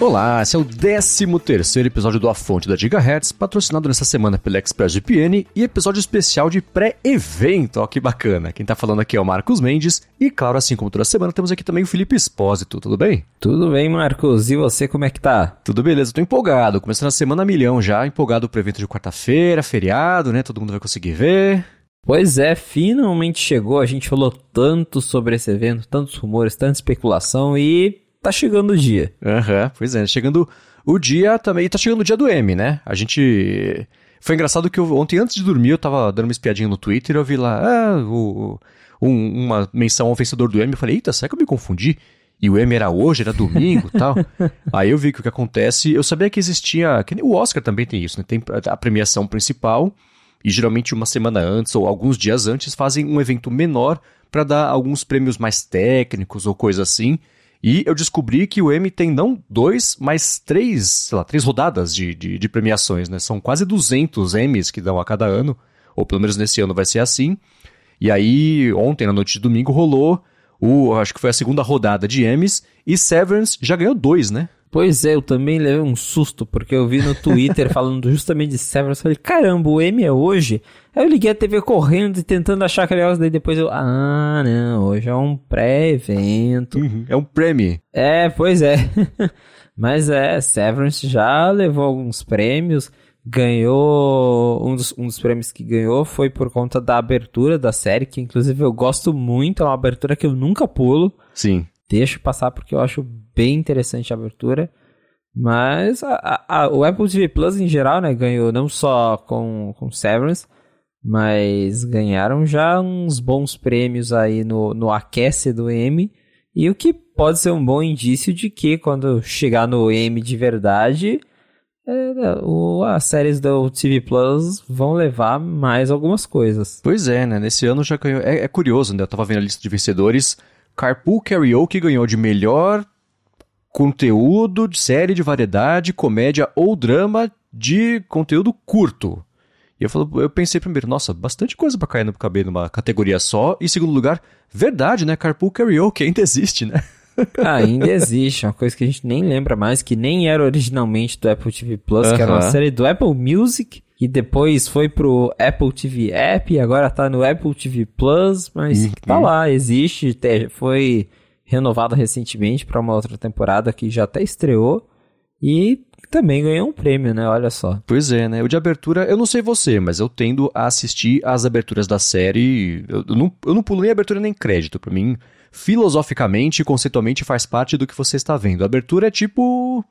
Olá, esse é o 13 terceiro episódio do A Fonte da Gigahertz, patrocinado nessa semana pela ExpressVPN e episódio especial de pré-evento. Ó, que bacana. Quem tá falando aqui é o Marcos Mendes e, claro, assim como toda semana, temos aqui também o Felipe Espósito. Tudo bem? Tudo bem, Marcos. E você, como é que tá? Tudo beleza, tô empolgado. Começando a semana a milhão já, empolgado pro evento de quarta-feira, feriado, né? Todo mundo vai conseguir ver. Pois é, finalmente chegou. A gente falou tanto sobre esse evento, tantos rumores, tanta especulação e tá chegando o dia. Aham, uhum, pois é. Chegando o dia também. Tá chegando o dia do M, né? A gente. Foi engraçado que eu, ontem, antes de dormir, eu tava dando uma espiadinha no Twitter e eu vi lá ah, o, um, uma menção ao vencedor do M. Eu falei, eita, será que eu me confundi? E o M era hoje, era domingo e tal. Aí eu vi que o que acontece. Eu sabia que existia. Que o Oscar também tem isso, né? Tem a premiação principal. E geralmente uma semana antes ou alguns dias antes fazem um evento menor para dar alguns prêmios mais técnicos ou coisa assim. E eu descobri que o M tem não dois, mas três, sei lá, três rodadas de, de, de premiações, né? São quase 200 M's que dão a cada ano, ou pelo menos nesse ano vai ser assim. E aí, ontem, na noite de domingo, rolou o, acho que foi a segunda rodada de M's, e Severance já ganhou dois, né? Pois é, eu também levei um susto, porque eu vi no Twitter falando justamente de Severance, falei, caramba, o M é hoje? Aí eu liguei a TV correndo e tentando achar aquele negócio, daí depois eu, ah, não, hoje é um pré-evento. Uhum, é um prêmio. É, pois é. Mas é, Severance já levou alguns prêmios, ganhou, um dos, um dos prêmios que ganhou foi por conta da abertura da série, que inclusive eu gosto muito, é uma abertura que eu nunca pulo. Sim. Deixo passar porque eu acho bem interessante a abertura. Mas a, a, o Apple TV Plus em geral, né, ganhou não só com, com Severance, mas ganharam já uns bons prêmios aí no, no aquece do M. E o que pode ser um bom indício de que quando chegar no M de verdade, é, o, as séries do TV Plus vão levar mais algumas coisas. Pois é, né? Nesse ano já ganhou. É, é curioso, né? Eu tava vendo a lista de vencedores. Carpool Karaoke ganhou de melhor conteúdo de série de variedade, comédia ou drama de conteúdo curto. E eu, falo, eu pensei primeiro, nossa, bastante coisa pra cair no caber numa categoria só. E segundo lugar, verdade, né? Carpool Karaoke ainda existe, né? Ah, ainda existe, uma coisa que a gente nem lembra mais, que nem era originalmente do Apple TV Plus, que era uma série do Apple Music, e depois foi pro Apple TV App, e agora tá no Apple TV Plus, mas uhum. tá lá, existe, foi renovado recentemente para uma outra temporada que já até estreou, e também ganhou um prêmio, né? Olha só. Pois é, né? O de abertura, eu não sei você, mas eu tendo a assistir as aberturas da série. Eu, eu não, eu não pulo nem abertura nem crédito. Para mim, filosoficamente e conceitualmente faz parte do que você está vendo. A abertura é tipo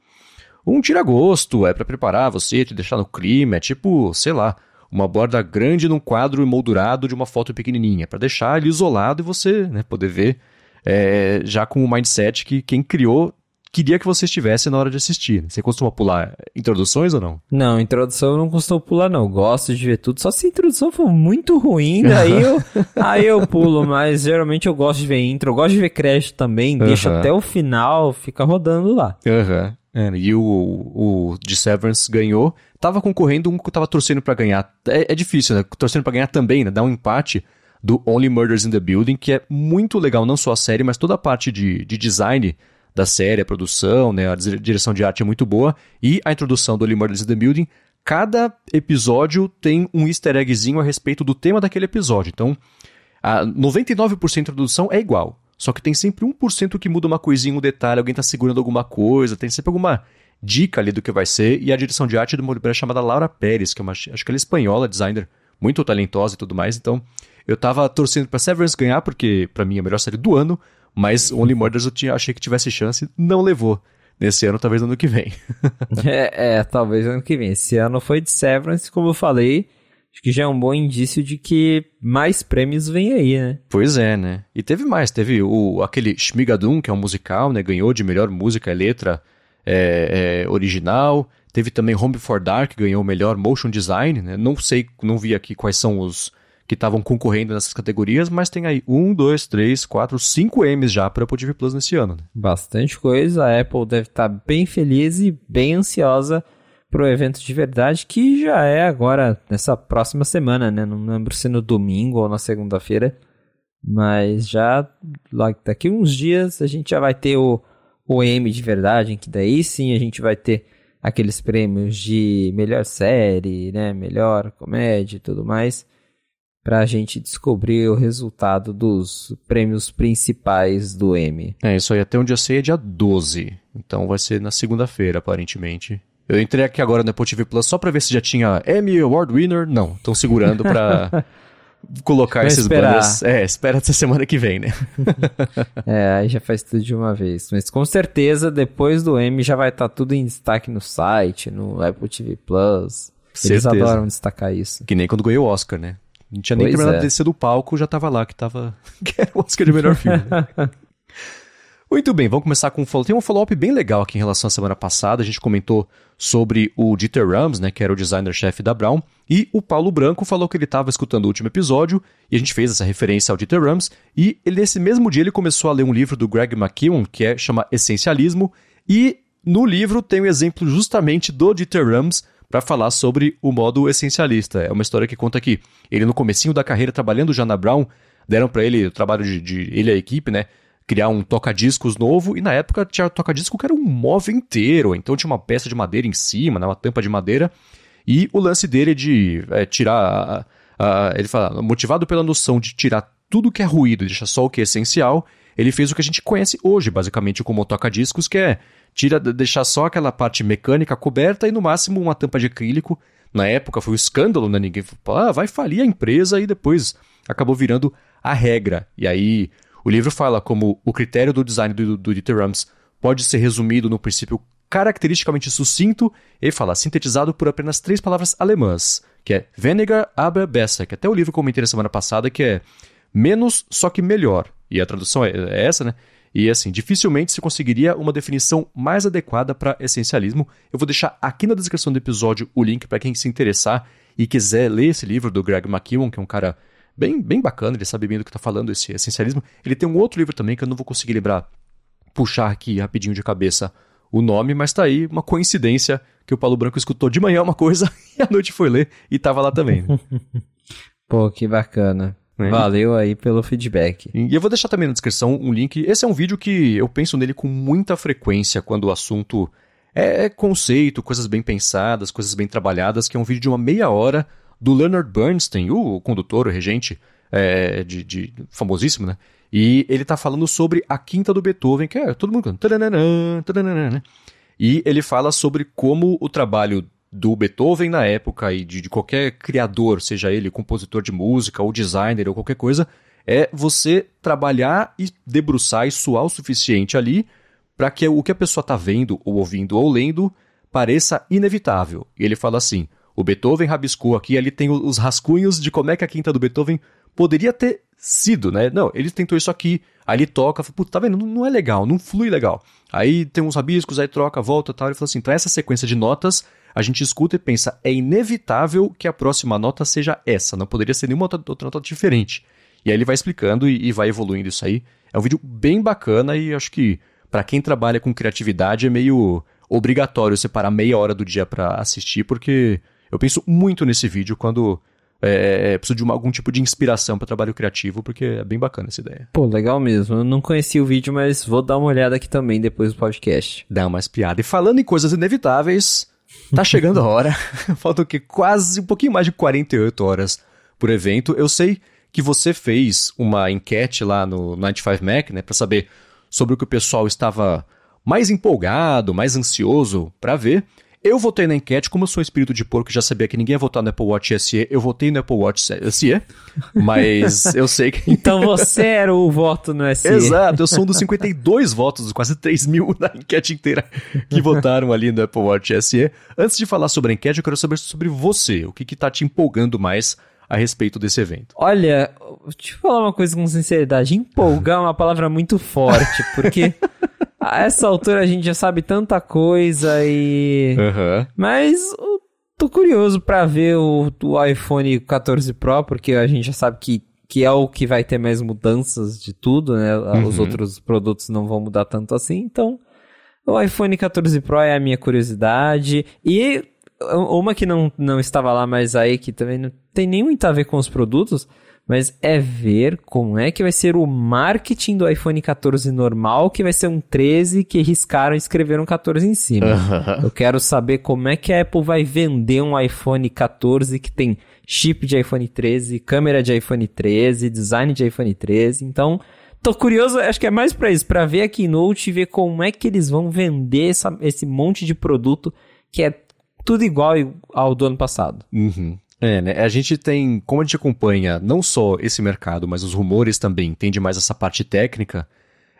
um tira-gosto, é para preparar você, te deixar no clima, é tipo, sei lá, uma borda grande num quadro emoldurado de uma foto pequenininha, para deixar ele isolado e você né, poder ver é, já com o mindset que quem criou queria que você estivesse na hora de assistir. Você costuma pular introduções ou não? Não, introdução eu não costumo pular, não. Gosto de ver tudo. Só se a introdução for muito ruim, daí eu, aí eu pulo. Mas geralmente eu gosto de ver intro. Eu gosto de ver crédito também. Deixa até o final, fica rodando lá. Aham. É, e o, o de Severance ganhou. Tava concorrendo um que tava torcendo para ganhar. É, é, difícil, né? Torcendo para ganhar também, né? Dar um empate do Only Murders in the Building, que é muito legal, não só a série, mas toda a parte de, de design da série, a produção, né, a direção de arte é muito boa, e a introdução do Only Murders in the Building. Cada episódio tem um easter eggzinho a respeito do tema daquele episódio. Então, a 99% da introdução é igual. Só que tem sempre 1% que muda uma coisinha, um detalhe, alguém está segurando alguma coisa, tem sempre alguma dica ali do que vai ser. E a direção de arte é de mulher chamada Laura Pérez, que é uma, acho que ela é espanhola, designer, muito talentosa e tudo mais. Então, eu tava torcendo para Severance ganhar, porque para mim é a melhor série do ano, mas Only Murders eu tinha, achei que tivesse chance, não levou. Nesse ano, talvez ano que vem. é, é, talvez ano que vem. Esse ano foi de Severance, como eu falei. Acho que já é um bom indício de que mais prêmios vêm aí, né? Pois é, né? E teve mais. Teve o, aquele Shmigadun, que é um musical, né? Ganhou de melhor música e letra é, é, original. Teve também Home for Dark, ganhou melhor motion design, né? Não sei, não vi aqui quais são os que estavam concorrendo nessas categorias, mas tem aí um, dois, três, quatro, cinco M's já para Apple TV Plus nesse ano. Né? Bastante coisa. A Apple deve estar tá bem feliz e bem ansiosa para o evento de verdade, que já é agora nessa próxima semana, né? Não lembro se no domingo ou na segunda-feira, mas já daqui uns dias a gente já vai ter o, o M de verdade, em que daí sim a gente vai ter aqueles prêmios de melhor série, né, melhor comédia e tudo mais, para a gente descobrir o resultado dos prêmios principais do M. É, isso aí até onde eu sei é dia 12, então vai ser na segunda-feira, aparentemente. Eu entrei aqui agora no Apple TV Plus só pra ver se já tinha Emmy Award Winner. Não, estão segurando pra colocar esses esperar. banners. É, espera até semana que vem, né? É, aí já faz tudo de uma vez. Mas com certeza, depois do M já vai estar tudo em destaque no site, no Apple TV Plus. Eles Certeza. adoram destacar isso. Que nem quando ganhou o Oscar, né? Não tinha nem Pois terminado é. de descer do palco, já tava lá que tava. que era o Oscar de melhor filme. né? Muito bem, vamos começar com um follow. Tem um follow-up bem legal aqui em relação à semana passada. A gente comentou sobre o Dieter Rams, né, que era o designer-chefe da Brown, e o Paulo Branco falou que ele estava escutando o último episódio, e a gente fez essa referência ao Dieter Rams, e ele, nesse mesmo dia ele começou a ler um livro do Greg McKeown, que é, chama Essencialismo, e no livro tem um exemplo justamente do Dieter Rams para falar sobre o modo essencialista. É uma história que conta que ele no comecinho da carreira trabalhando já na Brown, deram para ele o trabalho de, de ele e a equipe, né, criar um toca-discos novo, e na época tinha toca-disco que era um móvel inteiro, então tinha uma peça de madeira em cima, né, uma tampa de madeira, e o lance dele é de é, tirar, ele fala, motivado pela noção de tirar tudo que é ruído e deixar só o que é essencial, ele fez o que a gente conhece hoje, basicamente, como toca-discos, que é tira, deixar só aquela parte mecânica coberta e no máximo uma tampa de acrílico. Na época foi um escândalo, né? Ninguém falou, ah, vai falir a empresa e depois acabou virando a regra. E aí o livro fala como o critério do design do, do Dieter Rams pode ser resumido no princípio caracteristicamente sucinto e fala sintetizado por apenas três palavras alemãs, que é weniger, aber besser, que até o livro comentei na semana passada, que é menos, só que melhor. E a tradução é, é essa, né? E assim, dificilmente se conseguiria uma definição mais adequada para essencialismo. Eu vou deixar aqui na descrição do episódio o link para quem se interessar e quiser ler esse livro do Greg McKeown, que é um cara bem, bem bacana, ele sabe bem do que está falando, esse essencialismo. Ele tem um outro livro também que eu não vou conseguir lembrar, puxar aqui rapidinho de cabeça o nome, mas tá aí uma coincidência que o Paulo Branco escutou de manhã uma coisa e à noite foi ler e tava lá também. né? Pô, que bacana. É. Valeu aí pelo feedback. E eu vou deixar também na descrição um link. Esse é um vídeo que eu penso nele com muita frequência quando o assunto é conceito, coisas bem pensadas, coisas bem trabalhadas, que é um vídeo de uma meia hora do Leonard Bernstein, o condutor, o regente, é, de, de- famosíssimo, né? E ele tá falando sobre a quinta do Beethoven, que é todo mundo cantando. taranana, taranana, né? E ele fala sobre como o trabalho do Beethoven na época e de, de qualquer criador, seja ele compositor de música ou designer ou qualquer coisa, é você trabalhar e debruçar e suar o suficiente ali para que o que a pessoa está vendo, ou ouvindo, ou lendo pareça inevitável. E ele fala assim: o Beethoven rabiscou aqui, ali tem os rascunhos de como é que a quinta do Beethoven poderia ter sido, né? Não, ele tentou isso aqui, ele toca, Puta, tá vendo? Não, é legal, não flui legal. Aí tem uns rabiscos, aí troca, volta tal. Ele fala assim: então essa sequência de notas a gente escuta e pensa, é inevitável que a próxima nota seja essa, não poderia ser nenhuma outra, outra nota diferente. E aí ele vai explicando e, e vai evoluindo isso aí. É um vídeo bem bacana e acho que para quem trabalha com criatividade é meio obrigatório separar meia hora do dia para assistir, porque eu penso muito nesse vídeo quando é, é, preciso de uma- algum tipo de inspiração para trabalho criativo, porque é bem bacana essa ideia. Pô, legal mesmo. Eu não conheci o vídeo, mas vou dar uma olhada aqui também depois do podcast. Dá umas piadas. E falando em coisas inevitáveis, tá chegando a hora. Faltam o quê? Quase um pouquinho mais de 48 horas por evento. Eu sei que você fez uma enquete lá no 95Mac, né, para saber sobre o que o pessoal estava mais empolgado, mais ansioso para ver. Eu votei na enquete, como eu sou espírito de porco e já sabia que ninguém ia votar no Apple Watch SE, eu votei no Apple Watch SE, mas eu sei que Então você era o voto no SE. Exato, eu sou um dos 52 votos, quase 3 mil na enquete inteira que votaram ali no Apple Watch SE. Antes de falar sobre a enquete, eu quero saber sobre você. O que, que tá te empolgando mais a respeito desse evento? Olha, deixa eu falar uma coisa com sinceridade. Empolgar é uma palavra muito forte, porque a essa altura a gente já sabe tanta coisa e. Aham. Mas tô curioso pra ver o, o iPhone 14 Pro, porque a gente já sabe que, que é o que vai ter mais mudanças de tudo, né? Os Uhum. outros produtos não vão mudar tanto assim, então. O iPhone 14 Pro é a minha curiosidade. E uma que não, não estava lá, mas aí que também não tem nem muito a ver com os produtos, mas é ver como é que vai ser o marketing do iPhone 14 normal, que vai ser um 13 que riscaram e escreveram 14 em cima. Eu quero saber como é que a Apple vai vender um iPhone 14 que tem chip de iPhone 13, câmera de iPhone 13, design de iPhone 13. Então, tô curioso, acho que é mais para isso, para ver a Keynote e ver como é que eles vão vender essa, esse monte de produto que é tudo igual ao do ano passado. Uhum. É, né? A gente tem, como a gente acompanha não só esse mercado, mas os rumores também, entende mais essa parte técnica,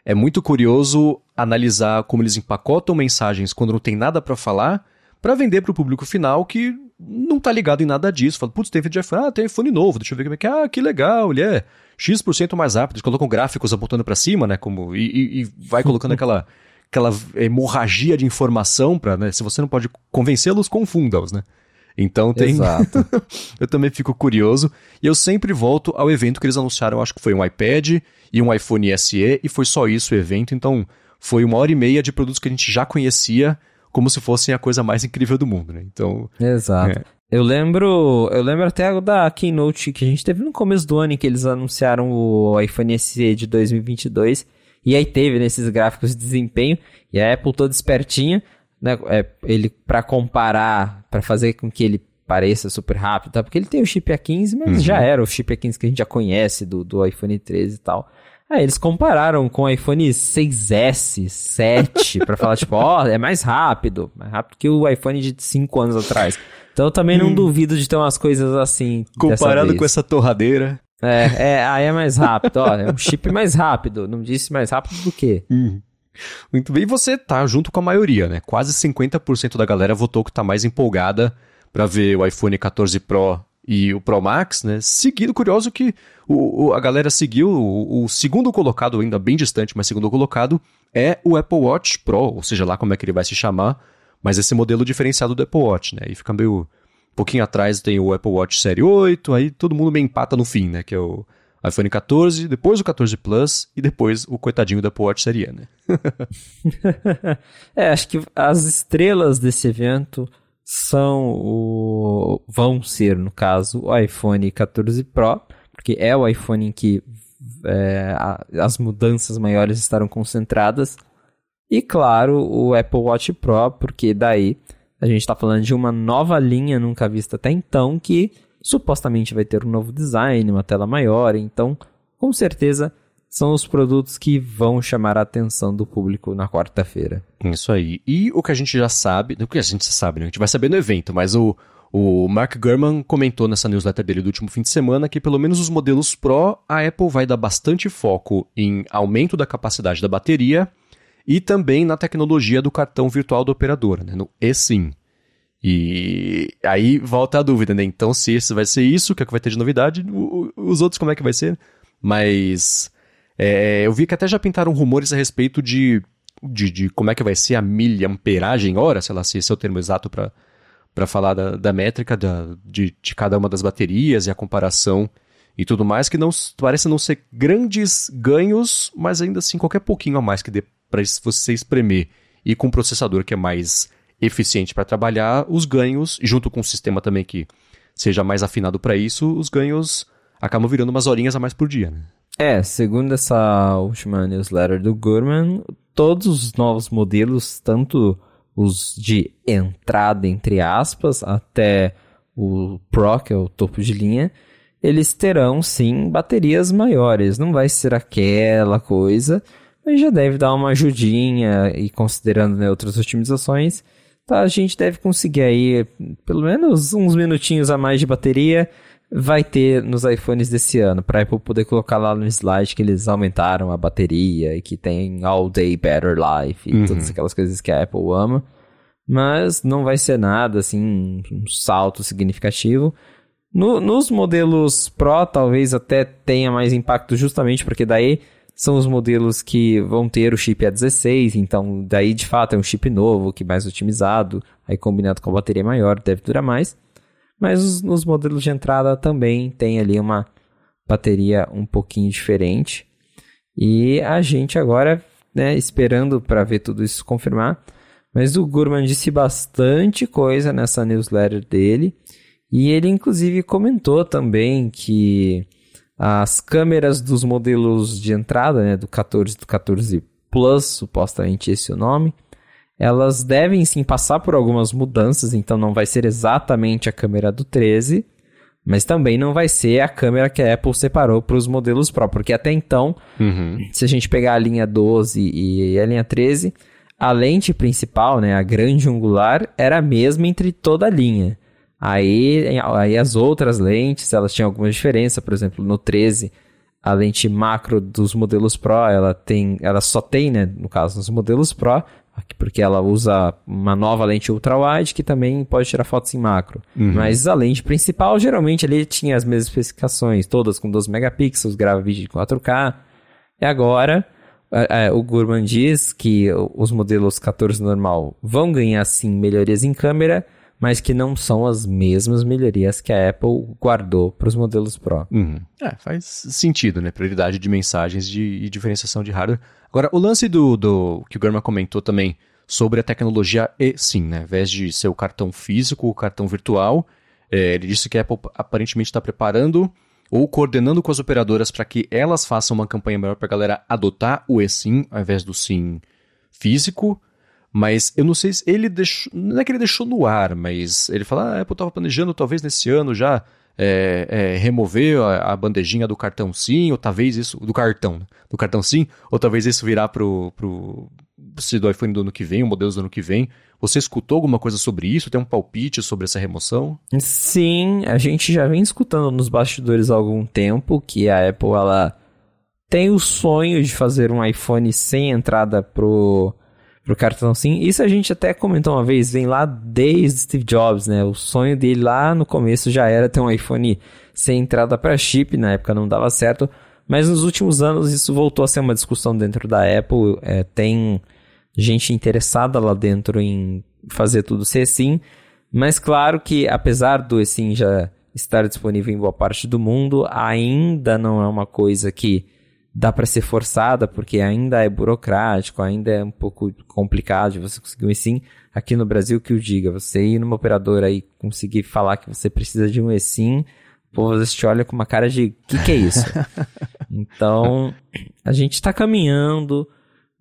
é muito curioso analisar como eles empacotam mensagens quando não tem nada para falar, para vender para o público final que não tá ligado em nada disso. Fala, putz, tem de iPhone, ah, tem iPhone novo, deixa eu ver como é que é, ah, que legal, ele é X% mais rápido. Eles colocam gráficos apontando para cima, né, como, e, e, e vai colocando aquela, aquela hemorragia de informação para, né, se você não pode convencê-los, confunda-os, né. Então tem. Exato. eu também fico curioso. E eu sempre volto ao evento que eles anunciaram, acho que foi um iPad e um iPhone SE, e foi só isso o evento. Então foi uma hora e meia de produtos que a gente já conhecia, como se fossem a coisa mais incrível do mundo, né? Então. Exato. É. Eu lembro, eu lembro até da keynote que a gente teve no começo do ano em que eles anunciaram o iPhone SE de 2022 e aí teve nesses gráficos de desempenho e a Apple toda espertinha né, é, ele para comparar, para fazer com que ele pareça super rápido, tá? Porque ele tem o chip A15, mas uhum. já era o chip A15 que a gente já conhece do, do iPhone 13 e tal. Aí eles compararam com o iPhone 6S, 7, para falar tipo, ó, oh, é mais rápido, mais rápido que o iPhone de 5 anos atrás. Então eu também não hum. duvido de ter umas coisas assim. Comparado com essa torradeira. É, é, aí é mais rápido, ó, é um chip mais rápido, não disse mais rápido do que. Uhum. Muito bem, e você tá junto com a maioria, né? Quase 50% da galera votou que tá mais empolgada para ver o iPhone 14 Pro e o Pro Max, né? Seguido, curioso que o, o a galera seguiu o, o, segundo colocado, ainda bem distante, mas segundo colocado, é o Apple Watch Pro, ou seja lá como é que ele vai se chamar, mas esse modelo diferenciado do Apple Watch, né? E fica meio. Um pouquinho atrás tem o Apple Watch Série 8, aí todo mundo meio empata no fim, né? Que é o iPhone 14, depois o 14 Plus e depois o coitadinho da Apple Watch seria, né? é, acho que as estrelas desse evento são o vão ser, no caso, o iPhone 14 Pro, porque é o iPhone em que é, a, as mudanças maiores estarão concentradas. E claro, o Apple Watch Pro, porque daí a gente está falando de uma nova linha nunca vista até então que supostamente vai ter um novo design, uma tela maior, então com certeza são os produtos que vão chamar a atenção do público na quarta-feira. Isso aí. E o que a gente já sabe, o que a gente sabe, né? A gente vai saber no evento, mas o, o Mark Gurman comentou nessa newsletter dele do último fim de semana que pelo menos os modelos Pro, a Apple vai dar bastante foco em aumento da capacidade da bateria e também na tecnologia do cartão virtual do operador, né? no eSIM. E aí volta a dúvida, né? Então, se esse vai ser isso, o que, é que vai ter de novidade, o, os outros como é que vai ser? Mas é, eu vi que até já pintaram rumores a respeito de, de, de, como é que vai ser a miliamperagem hora, sei lá se esse é o termo exato para falar da, da métrica da, de, de cada uma das baterias e a comparação e tudo mais, que não parece não ser grandes ganhos, mas ainda assim qualquer pouquinho a mais que dê para você espremer e com um processador que é mais eficiente para trabalhar, os ganhos, junto com um sistema também que seja mais afinado para isso, os ganhos acabam virando umas horinhas a mais por dia. Né? É, segundo essa última newsletter do Gurman, todos os novos modelos, tanto os de entrada, entre aspas, até o Pro, que é o topo de linha, eles terão sim baterias maiores. Não vai ser aquela coisa, mas já deve dar uma ajudinha e considerando né, outras otimizações, Tá, a gente deve conseguir aí pelo menos uns minutinhos a mais de bateria. Vai ter nos iPhones desse ano, para Apple poder colocar lá no slide que eles aumentaram a bateria e que tem All Day Better Life e uhum. todas aquelas coisas que a Apple ama. Mas não vai ser nada assim, um salto significativo. No, nos modelos Pro, talvez até tenha mais impacto, justamente porque daí são os modelos que vão ter o chip A16, então daí de fato é um chip novo, que é mais otimizado, aí combinado com a bateria maior deve durar mais. Mas os, os modelos de entrada também tem ali uma bateria um pouquinho diferente. E a gente agora, né, esperando para ver tudo isso confirmar. Mas o Gurman disse bastante coisa nessa newsletter dele. E ele inclusive comentou também que as câmeras dos modelos de entrada, né, do 14 do 14 Plus, supostamente esse é o nome, elas devem sim passar por algumas mudanças, então não vai ser exatamente a câmera do 13, mas também não vai ser a câmera que a Apple separou para os modelos Pro, porque até então, uhum. se a gente pegar a linha 12 e a linha 13, a lente principal, né, a grande angular, era a mesma entre toda a linha. Aí, aí as outras lentes, elas tinham alguma diferença, por exemplo, no 13, a lente macro dos modelos Pro, ela tem, ela só tem, né, no caso, nos modelos Pro, porque ela usa uma nova lente ultra-wide que também pode tirar fotos em macro. Uhum. Mas a lente principal, geralmente, ele tinha as mesmas especificações, todas com 12 megapixels, grava vídeo em 4K. E agora, é, o Gurman diz que os modelos 14 normal vão ganhar, sim, melhorias em câmera, mas que não são as mesmas melhorias que a Apple guardou para os modelos Pro. Uhum. É, faz sentido, né? Prioridade de mensagens de, e diferenciação de hardware. Agora, o lance do, do que o Germa comentou também sobre a tecnologia eSIM, né? Ao invés de ser o cartão físico, o cartão virtual, é, ele disse que a Apple aparentemente está preparando ou coordenando com as operadoras para que elas façam uma campanha maior para a galera adotar o eSIM ao invés do SIM físico. Mas eu não sei se ele deixou. Não é que ele deixou no ar, mas ele fala: ah, a Apple estava planejando talvez nesse ano já é, é, remover a, a, bandejinha do cartão sim, ou talvez isso. Do cartão, né? Do cartão sim, ou talvez isso virar pro. pro se do iPhone do ano que vem, o modelo do ano que vem. Você escutou alguma coisa sobre isso? Tem um palpite sobre essa remoção? Sim, a gente já vem escutando nos bastidores há algum tempo que a Apple ela tem o sonho de fazer um iPhone sem entrada pro pro cartão SIM. Isso a gente até comentou uma vez, vem lá desde Steve Jobs, né? O sonho dele lá no começo já era ter um iPhone sem entrada para chip, na época não dava certo, mas nos últimos anos isso voltou a ser uma discussão dentro da Apple. É, tem gente interessada lá dentro em fazer tudo ser sim, mas claro que apesar do eSIM já estar disponível em boa parte do mundo, ainda não é uma coisa que dá para ser forçada, porque ainda é burocrático, ainda é um pouco complicado de você conseguir um eSIM. Aqui no Brasil, que o diga, você ir numa operadora e conseguir falar que você precisa de um eSIM, pô, você te olha com uma cara de, o que, que é isso? então, a gente está caminhando,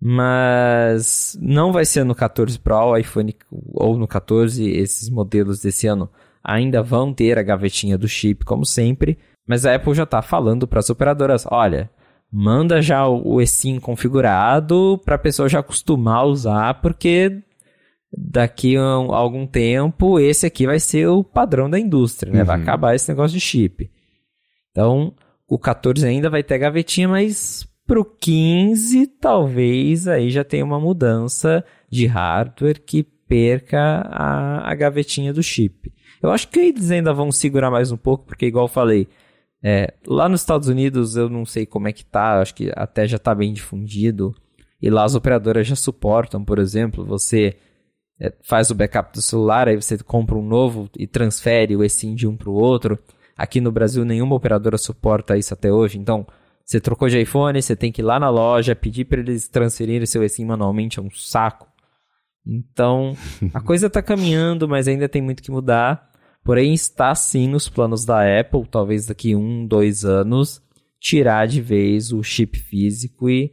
mas não vai ser no 14 Pro, iPhone ou no 14, esses modelos desse ano ainda vão ter a gavetinha do chip, como sempre, mas a Apple já está falando para as operadoras, olha, manda já o eSIM configurado para a pessoa já acostumar a usar, porque daqui a algum tempo esse aqui vai ser o padrão da indústria, né? Uhum. Vai acabar esse negócio de chip. Então, o 14 ainda vai ter gavetinha, mas pro 15 talvez aí já tenha uma mudança de hardware que perca a, a gavetinha do chip. Eu acho que eles ainda vão segurar mais um pouco, porque igual eu falei, é, lá nos Estados Unidos eu não sei como é que tá, acho que até já está bem difundido. E lá as operadoras já suportam, por exemplo, você é, faz o backup do celular, aí você compra um novo e transfere o eSIM de um para o outro. Aqui no Brasil nenhuma operadora suporta isso até hoje, então você trocou de iPhone, você tem que ir lá na loja, pedir para eles transferirem seu eSIM manualmente, é um saco. Então, a coisa está caminhando, mas ainda tem muito que mudar. Porém, está sim nos planos da Apple, talvez daqui um, dois anos, tirar de vez o chip físico e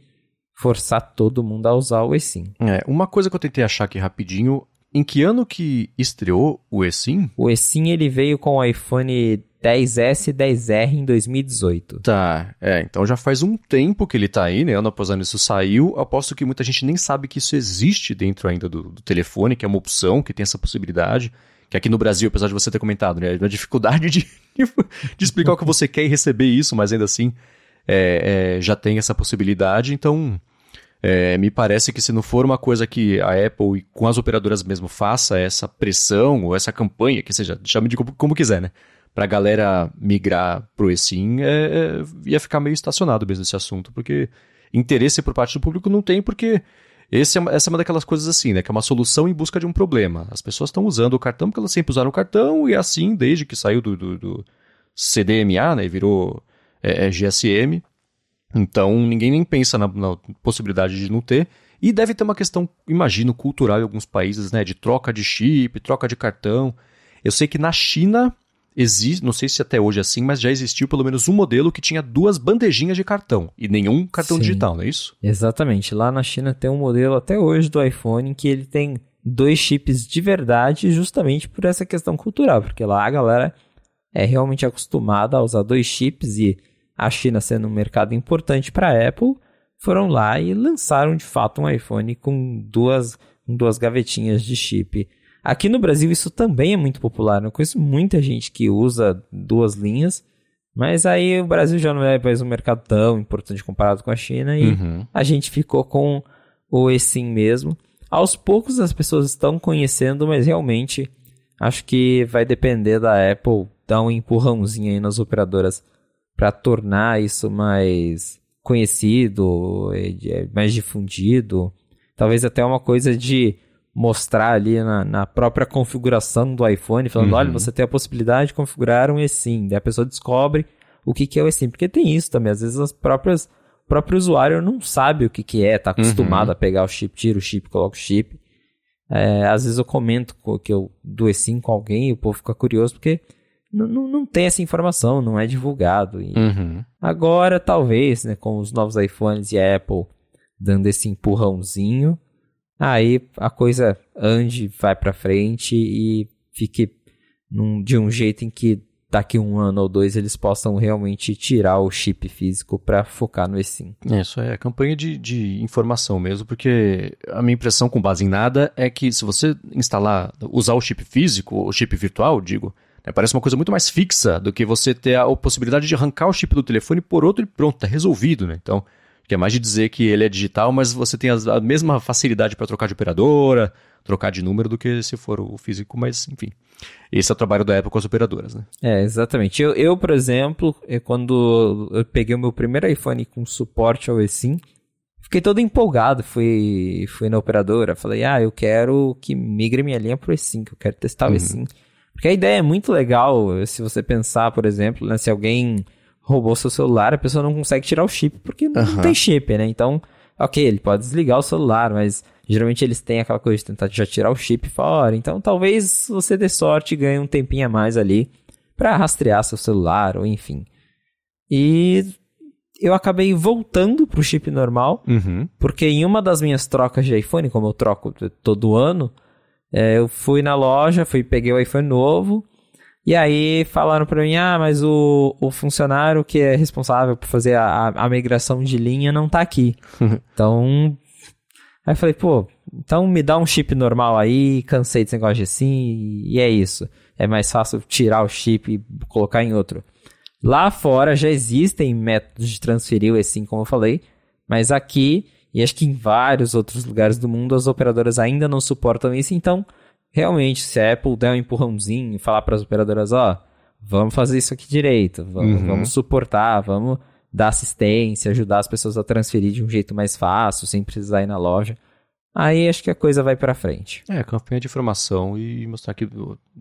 forçar todo mundo a usar o eSIM. É, uma coisa que eu tentei achar aqui rapidinho, em que ano que estreou o eSIM? O eSIM ele veio com o iPhone 10S e 10R em 2018. Tá, é, então já faz um tempo que ele tá aí, né? Ano após ano isso saiu. Aposto que muita gente nem sabe que isso existe dentro ainda do, do telefone, que é uma opção, que tem essa possibilidade que aqui no Brasil, apesar de você ter comentado, né, a dificuldade de, de explicar o que você quer e receber isso, mas ainda assim é, é, já tem essa possibilidade, então é, me parece que se não for uma coisa que a Apple e com as operadoras mesmo faça essa pressão ou essa campanha, que seja, chame de como, como quiser, né, pra galera migrar pro eSIM, é, é, ia ficar meio estacionado mesmo esse assunto, porque interesse por parte do público não tem, porque é, essa é uma daquelas coisas assim, né? Que é uma solução em busca de um problema. As pessoas estão usando o cartão porque elas sempre usaram o cartão e é assim desde que saiu do, do, do CDMA, né? Virou é, é GSM. Então ninguém nem pensa na, na, possibilidade de não ter. E deve ter uma questão, imagino, cultural em alguns países, né? De troca de chip, troca de cartão. Eu sei que na China existe, não sei se até hoje é assim, mas já existiu pelo menos um modelo que tinha duas bandejinhas de cartão e nenhum cartão Sim. digital, não é isso? Exatamente. Lá na China tem um modelo até hoje do iPhone que ele tem dois chips de verdade, justamente por essa questão cultural, porque lá a galera é realmente acostumada a usar dois chips e a China sendo um mercado importante para a Apple, foram lá e lançaram de fato um iPhone com duas, com duas gavetinhas de chip. Aqui no Brasil isso também é muito popular. Eu conheço muita gente que usa duas linhas, mas aí o Brasil já não é mais um mercado tão importante comparado com a China e Uhum. a gente ficou com o eSIM mesmo. Aos poucos as pessoas estão conhecendo, mas realmente acho que vai depender da Apple dar um empurrãozinho aí nas operadoras para tornar isso mais conhecido, eh, eh, mais difundido. Talvez até uma coisa de mostrar ali na, na própria configuração do iPhone, falando, Uhum. olha, você tem a possibilidade de configurar um eSIM. Daí a pessoa descobre o que, que é o eSIM. Porque tem isso também, às vezes as próprias, o próprio usuário não sabe o que, que é, tá acostumado Uhum. a pegar o chip, tira o chip, coloca o chip. É, às vezes eu comento co- que eu do eSIM com alguém e o povo fica curioso porque não, não, tem essa informação, não é divulgado. E Uhum. Agora, talvez, né, com os novos iPhones e a Apple dando esse empurrãozinho, aí a coisa ande, vai pra frente e fique num- de um jeito em que daqui um ano ou dois eles possam realmente tirar o chip físico para focar no eSIM. É, isso é campanha de, de informação mesmo, porque a minha impressão com base em nada é que se você instalar, usar o chip físico, o chip virtual, digo, né, parece uma coisa muito mais fixa do que você ter a possibilidade de arrancar o chip do telefone por outro e pronto, tá resolvido, né? Então, que é mais de dizer que ele é digital, mas você tem a mesma facilidade para trocar de operadora, trocar de número do que se for o físico, mas enfim. Esse é o trabalho da Apple com as operadoras, né? É, exatamente. Eu, eu, por exemplo, eu, quando eu peguei o meu primeiro iPhone com suporte ao eSIM, fiquei todo empolgado. Fui, fui na operadora, falei, ah, eu quero que migre minha linha pro eSIM, que eu quero testar o Uhum. eSIM. Porque a ideia é muito legal, se você pensar, por exemplo, né, se alguém roubou seu celular, a pessoa não consegue tirar o chip, porque não Aham. tem chip, né? Então, ok, ele pode desligar o celular, mas geralmente eles têm aquela coisa de tentar já tirar o chip fora. Então, talvez você dê sorte e ganhe um tempinho a mais ali para rastrear seu celular, ou enfim. E eu acabei voltando pro chip normal, Uhum. porque em uma das minhas trocas de iPhone, como eu troco todo ano, é, eu fui na loja, fui peguei o iPhone novo, e aí falaram pra mim, ah, mas o, o funcionário que é responsável por fazer a, a, a migração de linha não tá aqui. então, aí eu falei, pô, então me dá um chip normal aí, cansei desse negócio de assim, e é isso. É mais fácil tirar o chip e colocar em outro. Lá fora já existem métodos de transferir o eSIM, como eu falei, mas aqui, e acho que em vários outros lugares do mundo, as operadoras ainda não suportam isso, então, realmente, se a Apple der um empurrãozinho e falar para as operadoras, ó, vamos fazer isso aqui direito, vamos, Uhum. vamos suportar, vamos dar assistência, ajudar as pessoas a transferir de um jeito mais fácil, sem precisar ir na loja, aí acho que a coisa vai para frente. É, campanha de informação e mostrar que.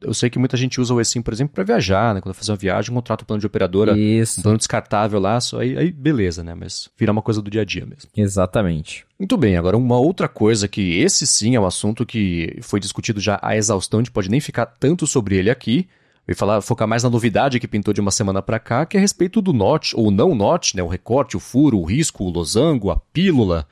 Eu sei que muita gente usa o eSIM, por exemplo, para viajar, né? Quando fazer uma viagem, contrata um plano de operadora, um Isso, plano descartável lá, só aí, aí beleza, né? Mas vira uma coisa do dia a dia mesmo. exatamente. Muito bem, agora uma outra coisa que esse sim é um assunto que foi discutido já a exaustão, a gente pode nem ficar tanto sobre ele aqui. Eu ia falar, focar mais na novidade que pintou de uma semana pra cá, que é a respeito do notch ou não notch, né? O recorte, o furo, o risco, o losango, a pílula,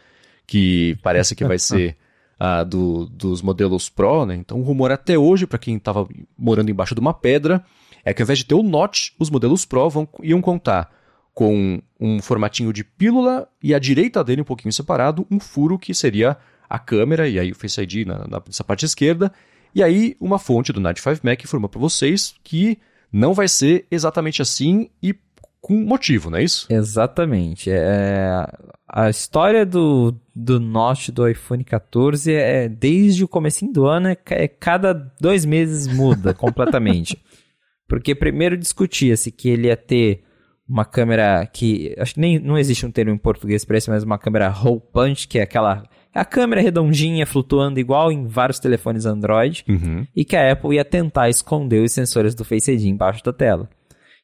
que parece que vai ser ah, do, dos modelos Pro, né? Então o rumor até hoje, para quem estava morando embaixo de uma pedra, é que ao invés de ter o notch, os modelos Pro vão, iam contar com um formatinho de pílula e à direita dele, um pouquinho separado, um furo que seria a câmera, e aí o Face ID na, na- nessa parte esquerda, e aí uma fonte do Night 5 Mac informa para vocês que não vai ser exatamente assim e com motivo, não é isso? Exatamente. É, a história do, do Notch do iPhone 14 é desde o comecinho do ano, é, é cada dois meses muda completamente. Porque primeiro discutia-se que ele ia ter uma câmera que. Acho que nem não existe um termo em português para isso, mas uma câmera hole punch, que é aquela. é a câmera redondinha flutuando igual em vários telefones Android Uhum. e que a Apple ia tentar esconder os sensores do Face ID embaixo da tela.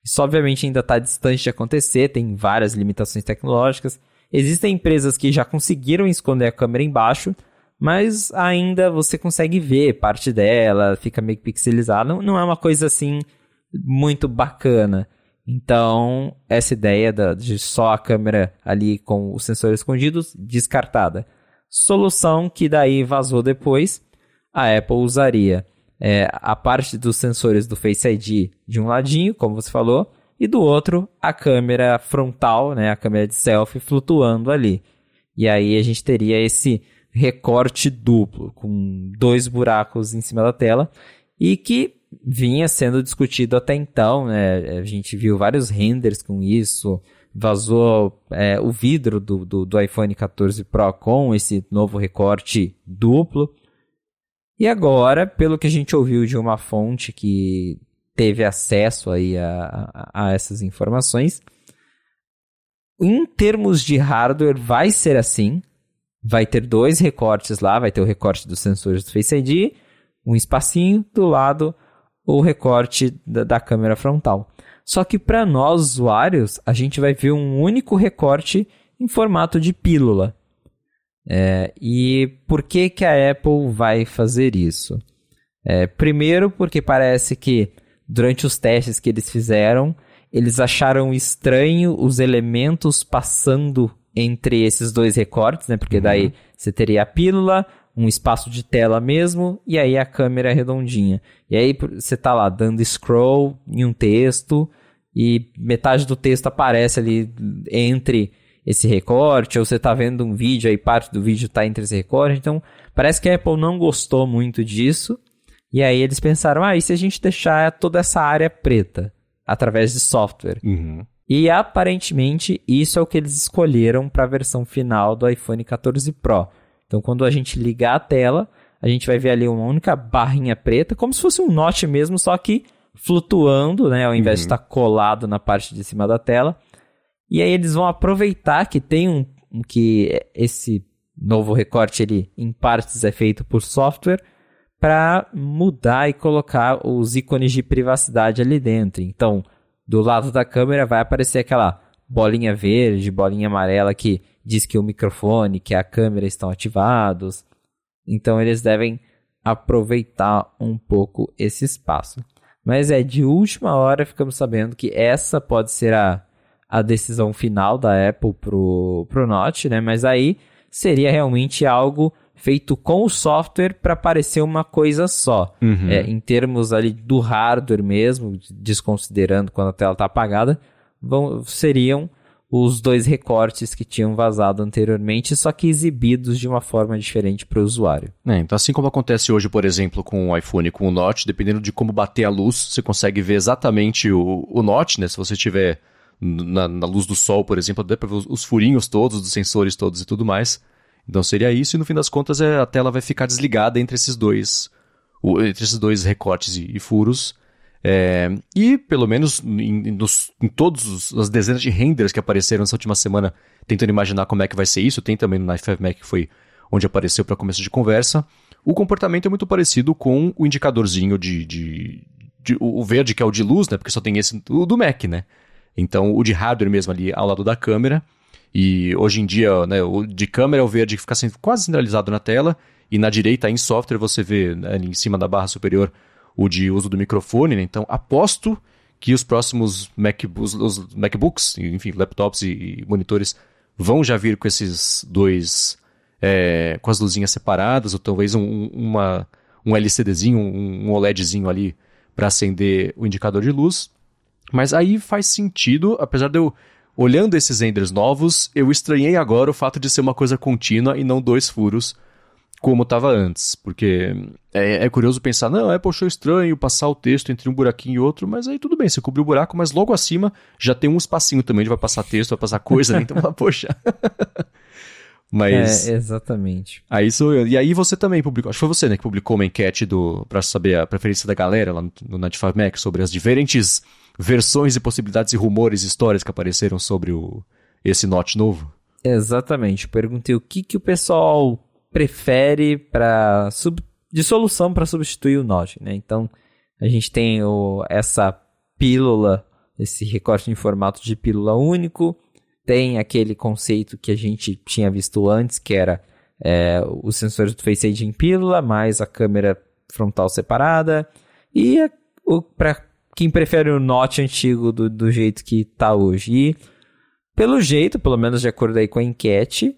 Isso obviamente ainda está distante de acontecer, tem várias limitações tecnológicas. Existem empresas que já conseguiram esconder a câmera embaixo, mas ainda você consegue ver parte dela, fica meio pixelizada. Não, não é uma coisa assim muito bacana. Então, essa ideia da, de só a câmera ali com os sensores escondidos, descartada. Solução que daí vazou depois, a Apple usaria é, a parte dos sensores do Face ID de um ladinho, como você falou, e do outro a câmera frontal, né, a câmera de selfie flutuando ali. E aí a gente teria esse recorte duplo, com dois buracos em cima da tela, e que vinha sendo discutido até então, né? A gente viu vários renders com isso, vazou é, o vidro do, do, do, iPhone 14 Pro com esse novo recorte duplo. E agora, pelo que a gente ouviu de uma fonte que teve acesso aí a, a, a essas informações, em termos de hardware vai ser assim, vai ter dois recortes lá, vai ter o recorte dos sensores do Face ID, um espacinho do lado o recorte da, da câmera frontal. Só que para nós usuários, a gente vai ver um único recorte em formato de pílula. É, e por que, que a Apple vai fazer isso? É, primeiro, porque parece que durante os testes que eles fizeram, eles acharam estranho os elementos passando entre esses dois recortes, né? Porque daí uhum. você teria a pílula, um espaço de tela mesmo, e aí a câmera redondinha. E aí você tá lá dando scroll em um texto, e metade do texto aparece ali entre esse recorte, ou você tá vendo um vídeo, aí parte do vídeo tá entre esse recorte. Então, parece que a Apple não gostou muito disso. E aí eles pensaram, ah, e se a gente deixar toda essa área preta? Através de software. Uhum. E aparentemente isso é o que eles escolheram para a versão final do iPhone 14 Pro. Então quando a gente ligar a tela, a gente vai ver ali uma única barrinha preta, como se fosse um note mesmo, só que flutuando, né, ao invés uhum. de estar colado na parte de cima da tela. E aí eles vão aproveitar que tem um que esse novo recorte ele em partes é feito por software para mudar e colocar os ícones de privacidade ali dentro. Então, do lado da câmera vai aparecer aquela bolinha verde, bolinha amarela que diz que o microfone, que a câmera estão ativados. Então eles devem aproveitar um pouco esse espaço. Mas é de última hora ficamos sabendo que essa pode ser a, a decisão final da Apple pro, pro Note, né? Mas aí seria realmente algo feito com o software para parecer uma coisa só. Uhum. É, em termos ali do hardware mesmo, desconsiderando quando a tela está apagada, vão, seriam os dois recortes que tinham vazado anteriormente, só que exibidos de uma forma diferente para o usuário. É, então assim como acontece hoje, por exemplo, com o iPhone e com o Note, dependendo de como bater a luz, você consegue ver exatamente o, o Note, né? Se você tiver na, na luz do sol, por exemplo, dá para ver os, os furinhos todos, dos sensores todos e tudo mais. Então seria isso, e no fim das contas é, a tela vai ficar desligada entre esses dois, entre esses dois recortes e, e furos. É, e pelo menos em, nos, em todas as dezenas de renders que apareceram nessa última semana, tentando imaginar como é que vai ser isso, tem também no Knife 5 Mac que foi onde apareceu para começo de conversa. O comportamento é muito parecido com o indicadorzinho de, de, de, o verde que é o de luz, né? Porque só tem esse do Mac, né? Então o de hardware mesmo ali ao lado da câmera. E hoje em dia, né, o de câmera é o verde que fica quase centralizado na tela, e na direita, em software, você vê né, em cima da barra superior o de uso do microfone. Né? Então, aposto que os próximos Mac, os, MacBooks, enfim, laptops e, monitores vão já vir com esses dois, é, com as luzinhas separadas, ou talvez um, uma, um LCDzinho, um OLEDzinho ali para acender o indicador de luz. Mas aí faz sentido, apesar de eu Olhando esses renders novos, eu estranhei agora o fato de ser uma coisa contínua e não dois furos, como estava antes. Porque é, é, curioso pensar, não, Apple achou estranho passar o texto entre um buraquinho e outro, mas aí tudo bem, você cobriu o buraco, mas logo acima já tem um espacinho também, onde vai passar texto, vai passar coisa, né? então, poxa. Mas. É, exatamente. Aí sou eu. E aí você também publicou. Acho que foi você, né, que publicou uma enquete do, pra saber a preferência da galera lá no, no 95 Mac sobre as diferentes versões e possibilidades e rumores, histórias que apareceram sobre o, esse Note novo? Exatamente. Perguntei o que, que o pessoal prefere para sub... de solução para substituir o Note, né? Então, a gente tem o, essa pílula, esse recorte em formato de pílula único, tem aquele conceito que a gente tinha visto antes, que era é, os sensores do Face ID em pílula, mais a câmera frontal separada, e para quem prefere o Note antigo do, do jeito que tá hoje. E, pelo jeito, pelo menos de acordo aí com a enquete,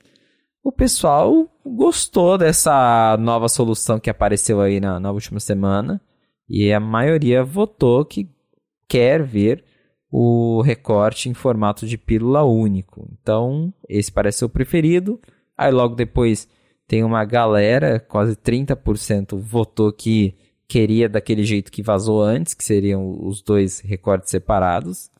o pessoal gostou dessa nova solução que apareceu aí na, na última semana. E a maioria votou que quer ver o recorte em formato de pílula único. Então, esse parece ser o preferido. Aí logo depois tem uma galera, quase 30% votou que queria daquele jeito que vazou antes, que seriam os dois recortes separados.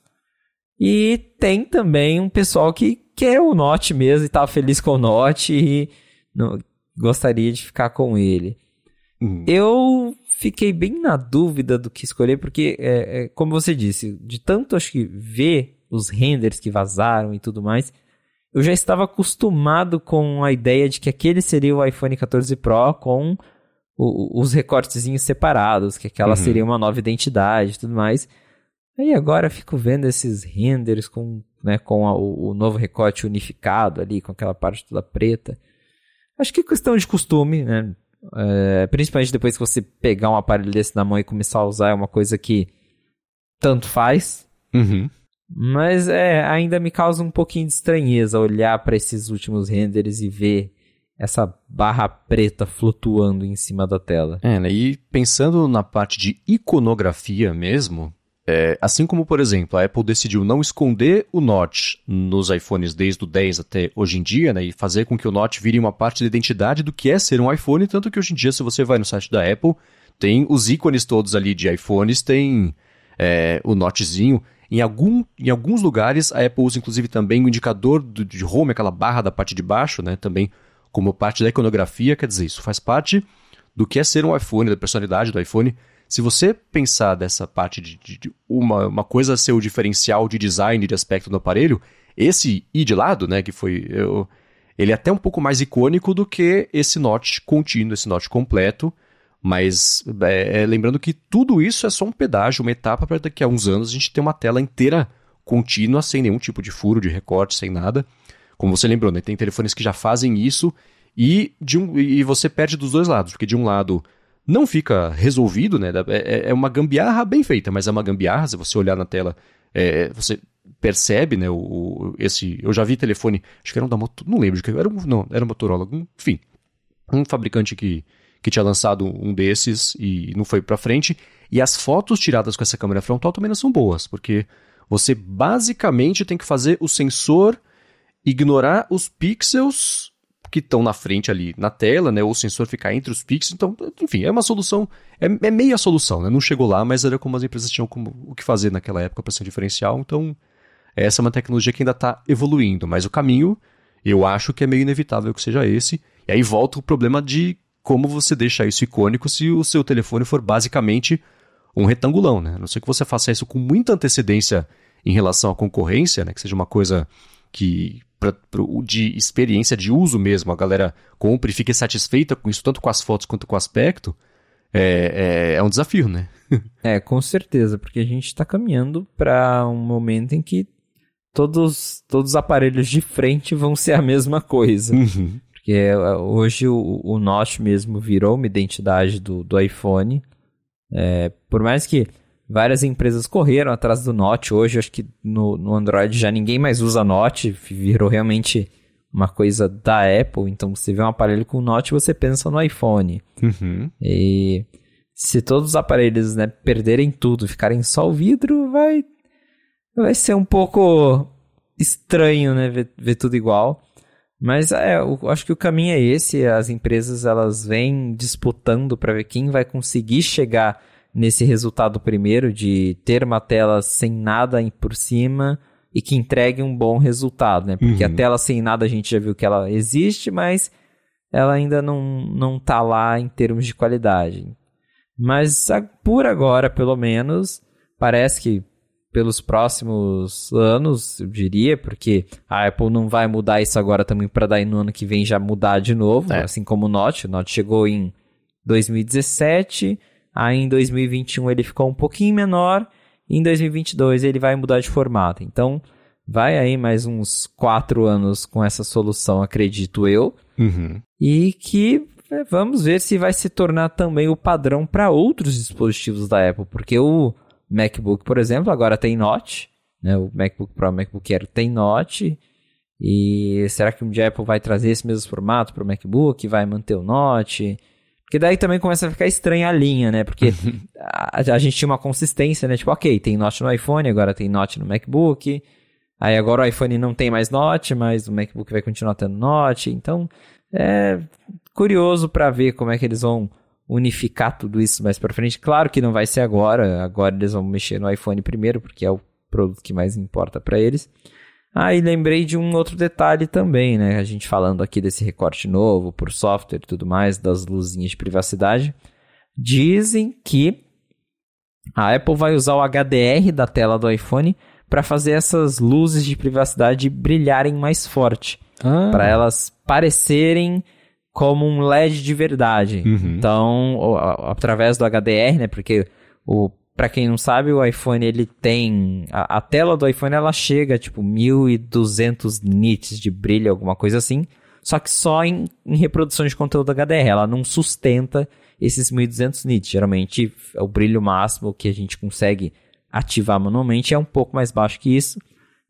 E tem também um pessoal que quer o Note mesmo e tá feliz com o Note e não, gostaria de ficar com ele. Uhum. Eu fiquei bem na dúvida do que escolher, porque, é, é, como você disse, de tanto acho que ver os renders que vazaram e tudo mais, eu já estava acostumado com a ideia de que aquele seria o iPhone 14 Pro com o, os recortezinhos separados, que aquela uhum. seria uma nova identidade e tudo mais. Aí agora eu fico vendo esses renders com, né, com a, o, o, novo recorte unificado ali, com aquela parte toda preta. Acho que é questão de costume, né? É, principalmente depois que você pegar um aparelho desse na mão e começar a usar, é uma coisa que tanto faz. Uhum. Mas é, ainda me causa um pouquinho de estranheza olhar para esses últimos renders e ver essa barra preta flutuando em cima da tela. É, né? E pensando na parte de iconografia mesmo, é, assim como, por exemplo, a Apple decidiu não esconder o Notch nos iPhones desde o 10 até hoje em dia, né, e fazer com que o Notch vire uma parte da identidade do que é ser um iPhone, tanto que hoje em dia, se você vai no site da Apple, tem os ícones todos ali de iPhones, tem é, o Notchzinho. Em, algum, em alguns lugares, a Apple usa inclusive também o indicador do, de home, aquela barra da parte de baixo, né, também como parte da iconografia, quer dizer, isso faz parte do que é ser um iPhone, da personalidade do iPhone. Se você pensar dessa parte de, de, de uma, uma coisa ser o diferencial de design, de aspecto do aparelho, esse i de lado, né, que foi. Eu, ele é até um pouco mais icônico do que esse notch contínuo, esse notch completo. Mas é, é, lembrando que tudo isso é só um pedágio, uma etapa para daqui a uns anos a gente ter uma tela inteira contínua, sem nenhum tipo de furo, de recorte, sem nada. Como você lembrou, né? Tem telefones que já fazem isso e, de um, e você perde dos dois lados, porque de um lado não fica resolvido, né? É, é, uma gambiarra bem feita, mas é uma gambiarra. Se você olhar na tela, é, você percebe, né? O, esse, eu já vi telefone, acho que era um da Moto, não lembro era, um, não, era um Motorola, enfim, um fabricante que, que tinha lançado um desses e não foi para frente. E as fotos tiradas com essa câmera frontal também não são boas, porque você basicamente tem que fazer o sensor ignorar os pixels que estão na frente ali na tela, né? Ou o sensor ficar entre os pixels. Então, enfim, é uma solução, é, é meia solução, né? Não chegou lá, mas era como as empresas tinham como, o que fazer naquela época para ser um diferencial. Então, essa é uma tecnologia que ainda está evoluindo, mas o caminho, eu acho que é meio inevitável que seja esse. E aí volta o problema de como você deixa isso icônico se o seu telefone for basicamente um retangulão, né? A não ser que você faça isso com muita antecedência em relação à concorrência, né? Que seja uma coisa que pra, de experiência de uso mesmo, a galera compra e fica satisfeita com isso, tanto com as fotos quanto com o aspecto, é, é, é um desafio, né? é, com certeza, porque a gente está caminhando para um momento em que todos, todos os aparelhos de frente vão ser a mesma coisa. Uhum. Porque é, hoje o, o Notch mesmo virou uma identidade do, do iPhone. É, por mais que Várias empresas correram atrás do Note. Hoje, acho que no, no Android já ninguém mais usa Note. Virou realmente uma coisa da Apple. Então, você vê um aparelho com Note, você pensa no iPhone. Uhum. E se todos os aparelhos né, perderem tudo, ficarem só o vidro, vai, vai ser um pouco estranho, né? Ver, ver tudo igual. Mas é, eu acho que o caminho é esse. As empresas elas vêm disputando para ver quem vai conseguir chegar nesse resultado primeiro de ter uma tela sem nada por cima e que entregue um bom resultado, né? Porque uhum. a tela sem nada a gente já viu que ela existe, mas ela ainda não, não tá lá em termos de qualidade. Mas por agora, pelo menos, parece que pelos próximos anos, eu diria, porque a Apple não vai mudar isso agora também para daí no ano que vem já mudar de novo, é. assim como o Note. O Note chegou em 2017, Aí em 2021 ele ficou um pouquinho menor. E em 2022 ele vai mudar de formato. Então vai aí mais uns quatro anos com essa solução, acredito eu. Uhum. E que é, vamos ver se vai se tornar também o padrão para outros dispositivos da Apple, porque o, MacBook, por exemplo, agora tem Notch, né? O MacBook Pro, o MacBook Air tem Notch. E será que um dia a Apple vai trazer esse mesmo formato para o MacBook? Vai manter o Notch? Porque daí também começa a ficar estranha a linha, né? Porque a, a, gente tinha uma consistência, né? Tipo, ok, tem Notch no iPhone, agora tem Notch no MacBook. Aí agora o iPhone não tem mais Notch, mas o MacBook vai continuar tendo Notch. Então, é curioso para ver como é que eles vão unificar tudo isso mais para frente. Claro que não vai ser agora. Agora eles vão mexer no iPhone primeiro, porque é o produto que mais importa para eles. Ah, e lembrei de um outro detalhe também, né? A gente falando aqui desse recorte novo por software e tudo mais, das luzinhas de privacidade. Dizem que a Apple vai usar o HDR da tela do iPhone para fazer essas luzes de privacidade brilharem mais forte. Ah. Para elas parecerem como um LED de verdade. Uhum. Então, através do HDR, né? Porque o para quem não sabe, o iPhone ele tem a, a, tela do iPhone ela chega tipo 1200 nits de brilho, alguma coisa assim, só que só em, em reprodução de conteúdo HDR, ela não sustenta esses 1200 nits. Geralmente o brilho máximo que a gente consegue ativar manualmente é um pouco mais baixo que isso.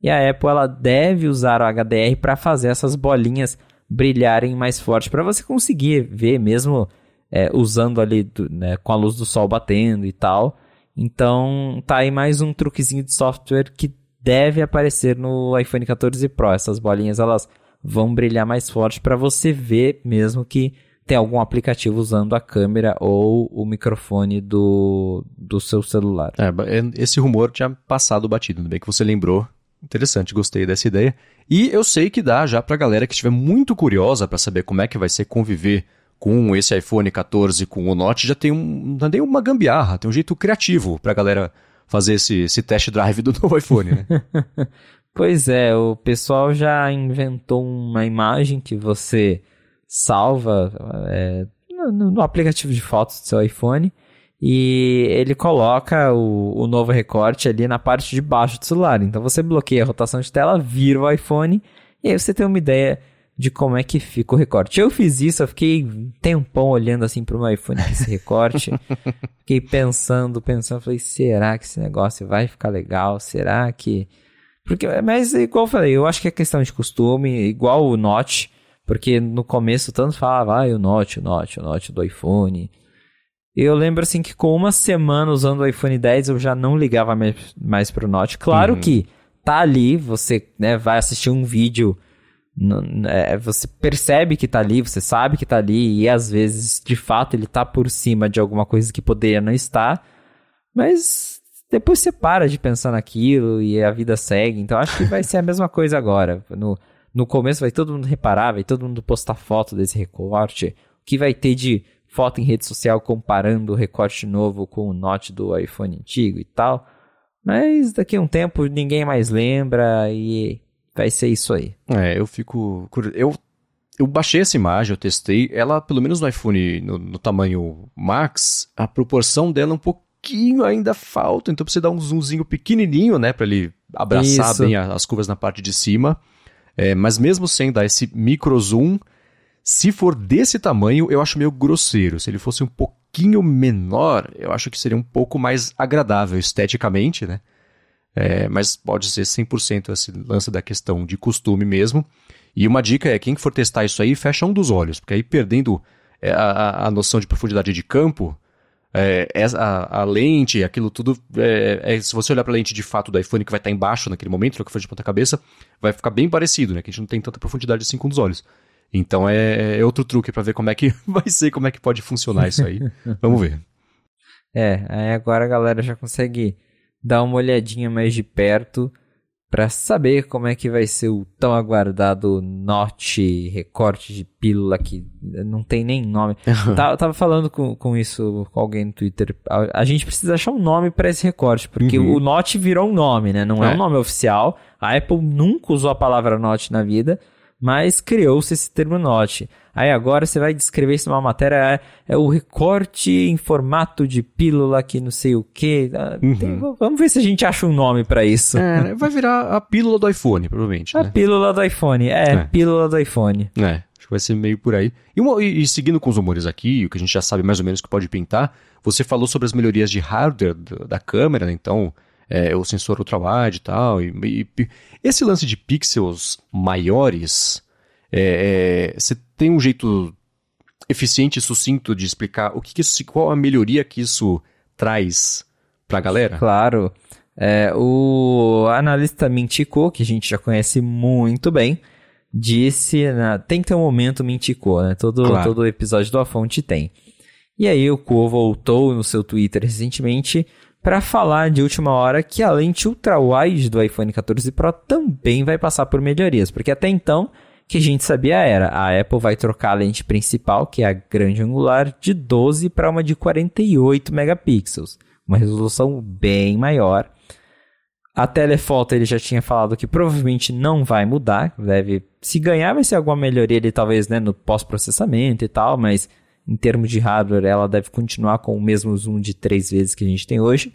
E a Apple ela deve usar o HDR para fazer essas bolinhas brilharem mais forte para você conseguir ver mesmo é, usando ali do, né, com a luz do sol batendo e tal. Então, tá aí mais um truquezinho de software que deve aparecer no iPhone 14 Pro. Essas bolinhas elas vão brilhar mais forte para você ver mesmo que tem algum aplicativo usando a câmera ou o microfone do, do seu celular. É, esse rumor tinha passado batido, bem que você lembrou. Interessante, gostei dessa ideia. E eu sei que dá já pra galera que estiver muito curiosa para saber como é que vai ser conviver com esse iPhone 14 com o Note já tem um, tem uma gambiarra, tem um jeito criativo pra galera fazer esse, esse test drive do novo iPhone, né? pois é, o pessoal já inventou uma imagem que você salva é, no, no, aplicativo de fotos do seu iPhone e ele coloca o, o novo recorte ali na parte de baixo do celular. Então você bloqueia a rotação de tela, vira o iPhone e aí você tem uma ideia de como é que fica o recorte. Eu fiz isso, eu fiquei um tempão olhando assim pro meu iPhone esse recorte. fiquei pensando, pensando, falei, será que esse negócio vai ficar legal? Será que. Porque, mas igual eu falei, eu acho que é questão de costume, igual o Note, porque no começo tanto falava, ah, o Note, o Note, o Note do iPhone. Eu lembro assim que com uma semana usando o iPhone 10 eu já não ligava mais, mais pro Note. Claro uhum. que tá ali, você né, vai assistir um vídeo você percebe que tá ali, você sabe que tá ali, e às vezes, de fato, ele tá por cima de alguma coisa que poderia não estar, mas depois você para de pensar naquilo e a vida segue. Então acho que vai ser a mesma coisa agora. No, no começo vai todo mundo reparar, vai todo mundo postar foto desse recorte. O que vai ter de foto em rede social comparando o recorte novo com o Note do iPhone antigo e tal. Mas daqui a um tempo ninguém mais lembra e vai ser isso aí. É, eu fico. Eu, eu baixei essa imagem, eu testei. Ela, pelo menos no iPhone, no, no tamanho Max, a proporção dela é um pouquinho ainda falta. Então você dá um zoomzinho pequenininho, né, para ele abraçar isso. bem as curvas na parte de cima. É, mas mesmo sem dar esse micro zoom, se for desse tamanho, eu acho meio grosseiro. Se ele fosse um pouquinho menor, eu acho que seria um pouco mais agradável esteticamente, né? É, mas pode ser 100% esse lance da questão de costume mesmo. E uma dica é, quem for testar isso aí, fecha um dos olhos, porque aí perdendo é, a, a noção de profundidade de campo, é, a, a, lente, aquilo tudo, é, é, se você olhar para a lente de fato do iPhone que vai estar embaixo naquele momento, que for de ponta cabeça, vai ficar bem parecido, né? Que a gente não tem tanta profundidade assim com os olhos. Então é, é outro truque para ver como é que vai ser, como é que pode funcionar isso aí. Vamos ver. É, aí agora a galera já consegue dar uma olhadinha mais de perto para saber como é que vai ser o tão aguardado note, recorte de pílula que não tem nem nome. Tá, tava falando com, com isso com alguém no Twitter. A, a gente precisa achar um nome para esse recorte, porque uhum. o note virou um nome, né? Não é. é um nome oficial. A Apple nunca usou a palavra note na vida mas criou-se esse termo note. Aí agora você vai descrever isso numa matéria, é, é, o recorte em formato de pílula que não sei o que. Ah, uhum. Vamos ver se a gente acha um nome para isso. É, vai virar a pílula do iPhone, provavelmente. A né? pílula do iPhone, é, é, pílula do iPhone. É, Acho que vai ser meio por aí. E, uma, e, e, seguindo com os rumores aqui, o que a gente já sabe mais ou menos que pode pintar, você falou sobre as melhorias de hardware da, da câmera, né? Então, é, o sensor ultrawide e tal. E, e, esse lance de pixels maiores, é, é, você tem um jeito eficiente e sucinto de explicar o que, que isso, qual a melhoria que isso traz pra galera? Claro. É, o analista Mintico, que a gente já conhece muito bem, disse, na, tem que ter um momento Mintico, né? Todo, claro. todo episódio do A Fonte tem. E aí o Ko voltou no seu Twitter recentemente para falar de última hora que a lente ultra-wide do iPhone 14 Pro também vai passar por melhorias, porque até então que a gente sabia era a Apple vai trocar a lente principal, que é a grande angular, de 12 para uma de 48 megapixels, uma resolução bem maior. A telefoto ele já tinha falado que provavelmente não vai mudar, deve se ganhar vai ser alguma melhoria ali talvez né, no pós-processamento e tal, mas em termos de hardware, ela deve continuar com o mesmo zoom de três vezes que a gente tem hoje.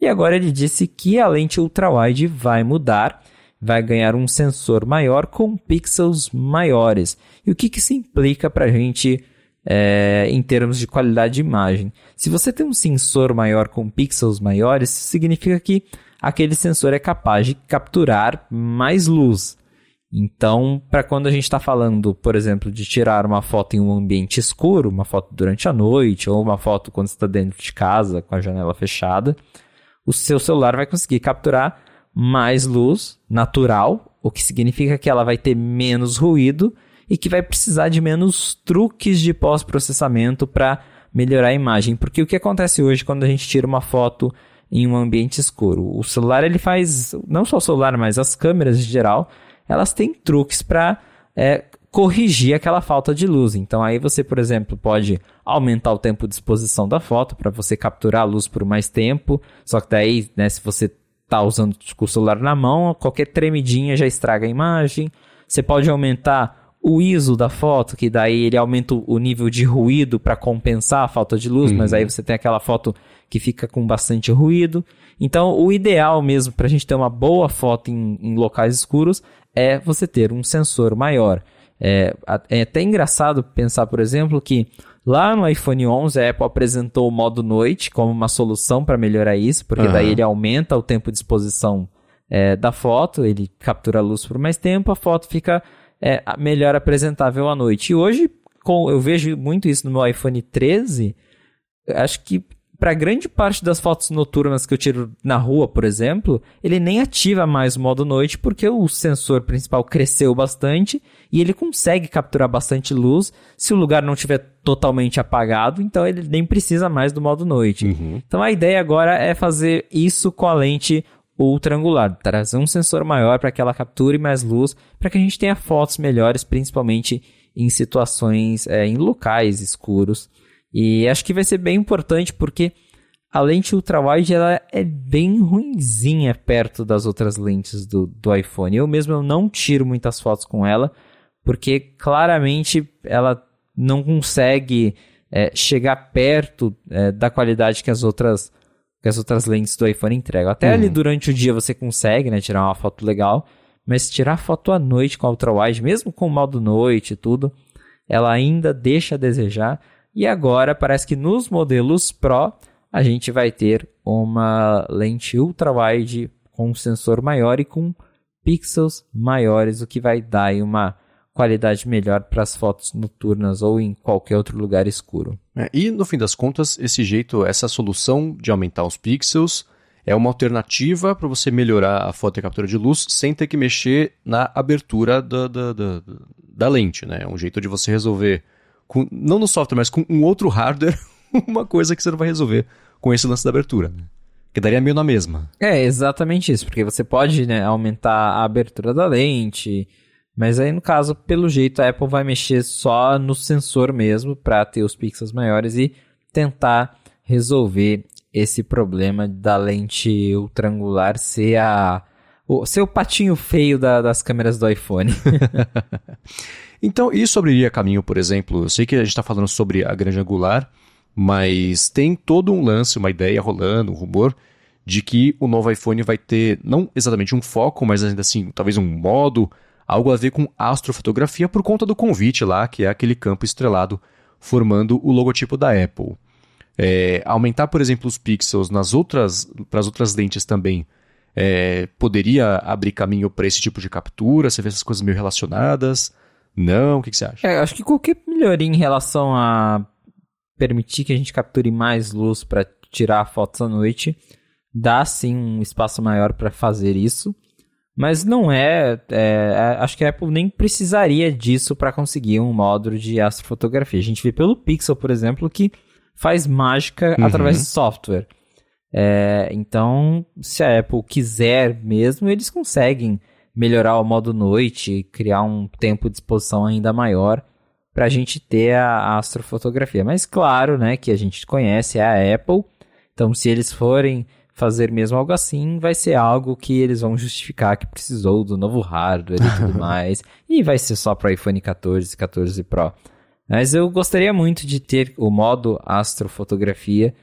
E agora ele disse que a lente ultra-wide vai mudar, vai ganhar um sensor maior com pixels maiores. E o que, que isso implica para a gente é, em termos de qualidade de imagem? Se você tem um sensor maior com pixels maiores, significa que aquele sensor é capaz de capturar mais luz. Então, para quando a gente está falando, por exemplo, de tirar uma foto em um ambiente escuro, uma foto durante a noite, ou uma foto quando está dentro de casa com a janela fechada, o seu celular vai conseguir capturar mais luz natural, o que significa que ela vai ter menos ruído e que vai precisar de menos truques de pós-processamento para melhorar a imagem. Porque o que acontece hoje quando a gente tira uma foto em um ambiente escuro? O celular ele faz, não só o celular, mas as câmeras em geral, elas têm truques para é, corrigir aquela falta de luz. Então aí você, por exemplo, pode aumentar o tempo de exposição da foto para você capturar a luz por mais tempo. Só que daí, né, se você está usando o celular na mão, qualquer tremidinha já estraga a imagem. Você pode aumentar o ISO da foto, que daí ele aumenta o nível de ruído para compensar a falta de luz, uhum. mas aí você tem aquela foto que fica com bastante ruído. Então, o ideal mesmo para a gente ter uma boa foto em, em locais escuros é você ter um sensor maior. É, é até engraçado pensar, por exemplo, que lá no iPhone 11 a Apple apresentou o modo noite como uma solução para melhorar isso, porque uhum. daí ele aumenta o tempo de exposição é, da foto, ele captura a luz por mais tempo, a foto fica é, melhor apresentável à noite. E hoje, com, eu vejo muito isso no meu iPhone 13, acho que para grande parte das fotos noturnas que eu tiro na rua, por exemplo, ele nem ativa mais o modo noite porque o sensor principal cresceu bastante e ele consegue capturar bastante luz se o lugar não estiver totalmente apagado, então ele nem precisa mais do modo noite. Uhum. Então a ideia agora é fazer isso com a lente ultra angular, trazer um sensor maior para que ela capture mais luz, para que a gente tenha fotos melhores, principalmente em situações, é, em locais escuros. E acho que vai ser bem importante porque a lente ultrawide ela é bem ruinzinha perto das outras lentes do, do iPhone. Eu mesmo eu não tiro muitas fotos com ela porque claramente ela não consegue é, chegar perto é, da qualidade que as outras que as outras lentes do iPhone entregam. Até uhum. ali durante o dia você consegue né, tirar uma foto legal, mas tirar foto à noite com a ultrawide, mesmo com o modo noite e tudo, ela ainda deixa a desejar. E agora parece que nos modelos Pro a gente vai ter uma lente ultra-wide com um sensor maior e com pixels maiores, o que vai dar uma qualidade melhor para as fotos noturnas ou em qualquer outro lugar escuro. É, e no fim das contas, esse jeito, essa solução de aumentar os pixels é uma alternativa para você melhorar a foto e captura de luz sem ter que mexer na abertura da, da, da, da lente. Né? É um jeito de você resolver com, não no software, mas com um outro hardware, uma coisa que você não vai resolver com esse lance da abertura. Né? Que daria meio na mesma. É, exatamente isso, porque você pode né, aumentar a abertura da lente, mas aí no caso, pelo jeito, a Apple vai mexer só no sensor mesmo para ter os pixels maiores e tentar resolver esse problema da lente ultrangular ser a o seu patinho feio da, das câmeras do iPhone. Então, isso abriria caminho, por exemplo, eu sei que a gente está falando sobre a grande angular, mas tem todo um lance, uma ideia rolando, um rumor, de que o novo iPhone vai ter, não exatamente um foco, mas ainda assim, talvez um modo algo a ver com astrofotografia por conta do convite lá, que é aquele campo estrelado formando o logotipo da Apple. É, aumentar, por exemplo, os pixels nas outras, para as outras lentes também é, poderia abrir caminho para esse tipo de captura? Você vê essas coisas meio relacionadas? Não? O que, que você acha? É, acho que qualquer melhoria em relação a permitir que a gente capture mais luz para tirar fotos à noite dá sim um espaço maior para fazer isso. Mas não é, é, Acho que a Apple nem precisaria disso para conseguir um módulo de astrofotografia. A gente vê pelo Pixel, por exemplo, que faz mágica uhum. através de software. É, então, se a Apple quiser mesmo, eles conseguem melhorar o modo noite, criar um tempo de exposição ainda maior para a gente ter a, astrofotografia. Mas claro, né, que a gente conhece é a Apple. Então, se eles forem fazer mesmo algo assim, vai ser algo que eles vão justificar que precisou do novo hardware e tudo mais. E vai ser só para iPhone 14 e 14 Pro. Mas eu gostaria muito de ter o modo astrofotografia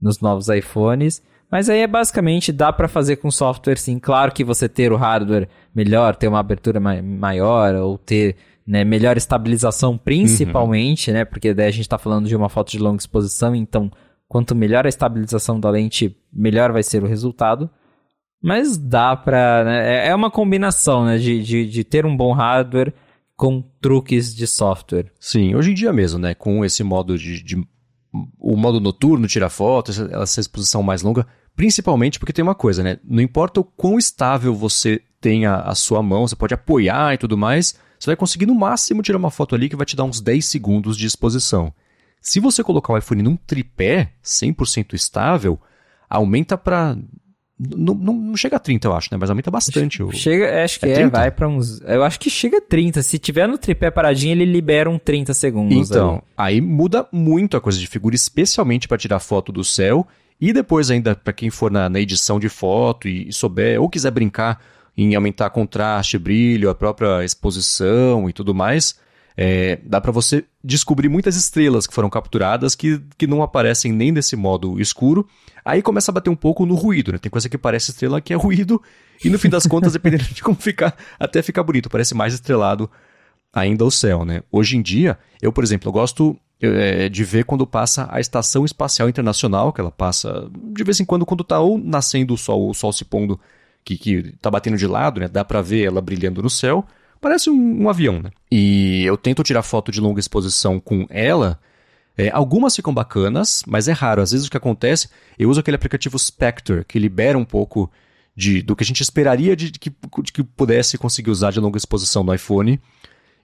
nos novos iPhones. Mas aí é basicamente dá para fazer com software sim. Claro que você ter o hardware melhor, ter uma abertura ma maior ou ter né, melhor estabilização principalmente, uhum. né? Porque daí a gente está falando de uma foto de longa exposição, então Quanto melhor a estabilização da lente, melhor vai ser o resultado. Mas dá pra. Né? É, é uma combinação né? de, de, de ter um bom hardware com truques de software. Sim, hoje em dia mesmo, né? Com esse modo de. de o modo noturno, tirar fotos, essa exposição mais longa, principalmente porque tem uma coisa, né? Não importa o quão estável você tenha a sua mão, você pode apoiar e tudo mais, você vai conseguir no máximo tirar uma foto ali que vai te dar uns 10 segundos de exposição. Se você colocar o iPhone num tripé 100% estável, aumenta para não, não, não, chega a 30, eu acho, né? Mas aumenta bastante. O... Chega, acho que é, é vai para uns. Eu acho que chega a 30. Se tiver no tripé paradinho, ele libera um 30 segundos. Então, aí, aí muda muito a coisa de figura, especialmente para tirar foto do céu. E depois, ainda, para quem for na, na, edição de foto e, e souber, ou quiser brincar em aumentar contraste, brilho, a própria exposição e tudo mais, é, dá para você descobrir muitas estrelas que foram capturadas que, que não aparecem nem nesse modo escuro. Aí começa a bater um pouco no ruído, né? Tem coisa que parece estrela que é ruído, e no fim das contas, dependendo de como ficar, até fica bonito, parece mais estrelado ainda o céu, né? Hoje em dia, eu, por exemplo, eu gosto é, de ver quando passa a Estação Espacial Internacional, que ela passa de vez em quando, quando tá ou nascendo o sol, o sol se pondo, que, que tá batendo de lado, né? Dá para ver ela brilhando no céu, Parece um, um avião, né? E eu tento tirar foto de longa exposição com ela. É, algumas ficam bacanas, mas é raro. Às vezes o que acontece, eu uso aquele aplicativo Spectre, que libera um pouco de, do que a gente esperaria de, de, que, de que pudesse conseguir usar de longa exposição no iPhone.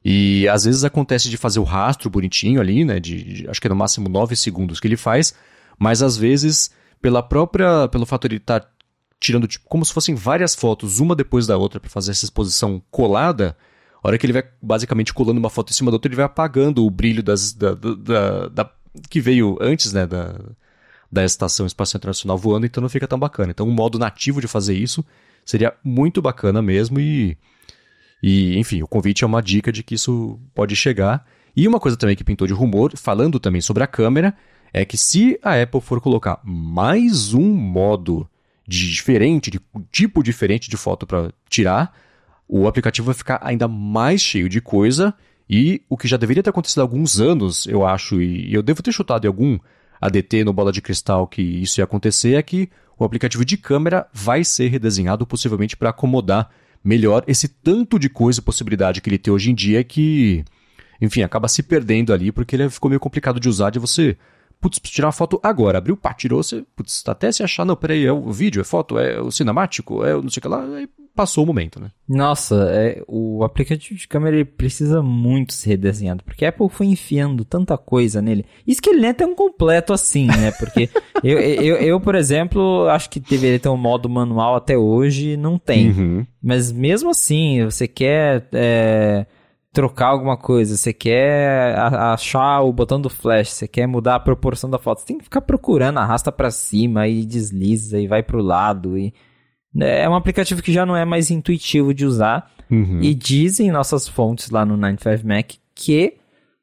E às vezes acontece de fazer o rastro bonitinho ali, né? De, de, acho que é no máximo 9 segundos que ele faz, mas às vezes, pela própria. pelo fato de ele estar tá tirando tipo, como se fossem várias fotos, uma depois da outra, para fazer essa exposição colada, a hora que ele vai basicamente colando uma foto em cima da outra, ele vai apagando o brilho das, da, da, da que veio antes, né, da, da Estação Espacial Internacional voando, então não fica tão bacana. Então, um modo nativo de fazer isso seria muito bacana mesmo e, e, enfim, o convite é uma dica de que isso pode chegar. E uma coisa também que pintou de rumor, falando também sobre a câmera, é que se a Apple for colocar mais um modo de diferente, de tipo diferente de foto para tirar, o aplicativo vai ficar ainda mais cheio de coisa e o que já deveria ter acontecido há alguns anos, eu acho, e eu devo ter chutado em algum ADT no Bola de Cristal que isso ia acontecer, é que o aplicativo de câmera vai ser redesenhado possivelmente para acomodar melhor esse tanto de coisa e possibilidade que ele tem hoje em dia que, enfim, acaba se perdendo ali porque ele ficou meio complicado de usar de você putz, tirar uma foto agora. Abriu, pá, tirou, você, putz, até se achar, não, peraí, é o vídeo, é foto, é o cinemático, é não sei o que lá, aí passou o momento, né? Nossa, é, o aplicativo de câmera ele precisa muito ser redesenhado, porque a Apple foi enfiando tanta coisa nele. Isso que ele nem é tão completo assim, né? Porque eu, eu, eu, por exemplo, acho que deveria ter um modo manual até hoje, não tem. Uhum. Mas mesmo assim, você quer... É trocar alguma coisa, você quer achar o botão do flash, você quer mudar a proporção da foto, você tem que ficar procurando, arrasta para cima e desliza e vai pro lado e é um aplicativo que já não é mais intuitivo de usar uhum. e dizem nossas fontes lá no 95Mac que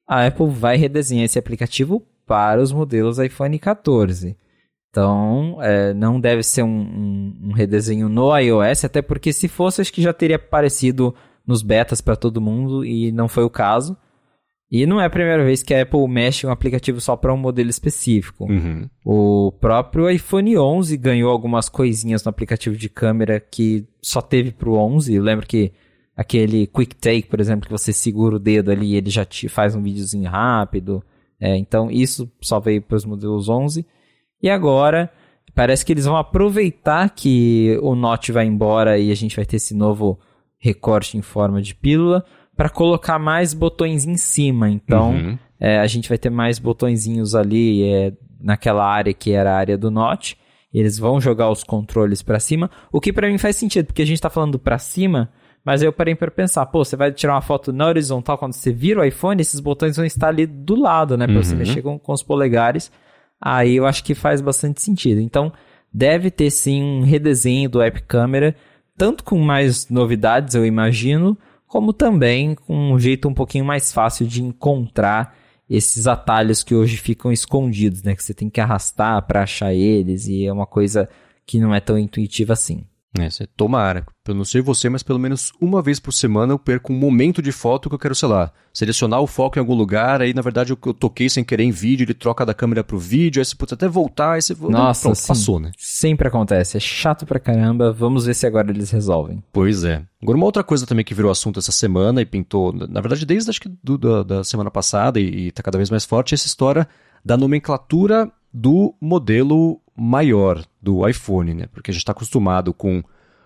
a Apple vai redesenhar esse aplicativo para os modelos iPhone 14. Então, é, não deve ser um, um, um redesenho no iOS, até porque se fosse, acho que já teria aparecido nos betas para todo mundo e não foi o caso. E não é a primeira vez que a Apple mexe um aplicativo só para um modelo específico. Uhum. O próprio iPhone 11 ganhou algumas coisinhas no aplicativo de câmera que só teve para o 11. Eu lembro que aquele Quick Take, por exemplo, que você segura o dedo ali e ele já te faz um videozinho rápido. É, então isso só veio para os modelos 11. E agora parece que eles vão aproveitar que o Note vai embora e a gente vai ter esse novo recorte em forma de pílula para colocar mais botões em cima. Então, uhum. é, a gente vai ter mais botõezinhos ali é, naquela área que era a área do Note. Eles vão jogar os controles para cima, o que para mim faz sentido, porque a gente está falando para cima, mas eu parei para pensar, pô, você vai tirar uma foto na horizontal quando você vira o iPhone, esses botões vão estar ali do lado, né, para uhum. você mexer com, com os polegares. Aí eu acho que faz bastante sentido. Então, deve ter sim um redesenho do App Camera, tanto com mais novidades, eu imagino, como também com um jeito um pouquinho mais fácil de encontrar esses atalhos que hoje ficam escondidos, né? Que você tem que arrastar para achar eles e é uma coisa que não é tão intuitiva assim. É, você tomara. Eu não sei você, mas pelo menos uma vez por semana eu perco um momento de foto que eu quero, sei lá, selecionar o foco em algum lugar, aí na verdade eu, eu toquei sem querer em vídeo, ele troca da câmera pro vídeo, aí você pode até voltar, aí você... Nossa, Pronto, sim. passou, né? Sempre acontece, é chato pra caramba, vamos ver se agora eles resolvem. Pois é. Agora uma outra coisa também que virou assunto essa semana e pintou, na verdade desde acho que do, da, da semana passada e, e tá cada vez mais forte, é essa história da nomenclatura do modelo maior do iPhone, né? Porque a gente está acostumado com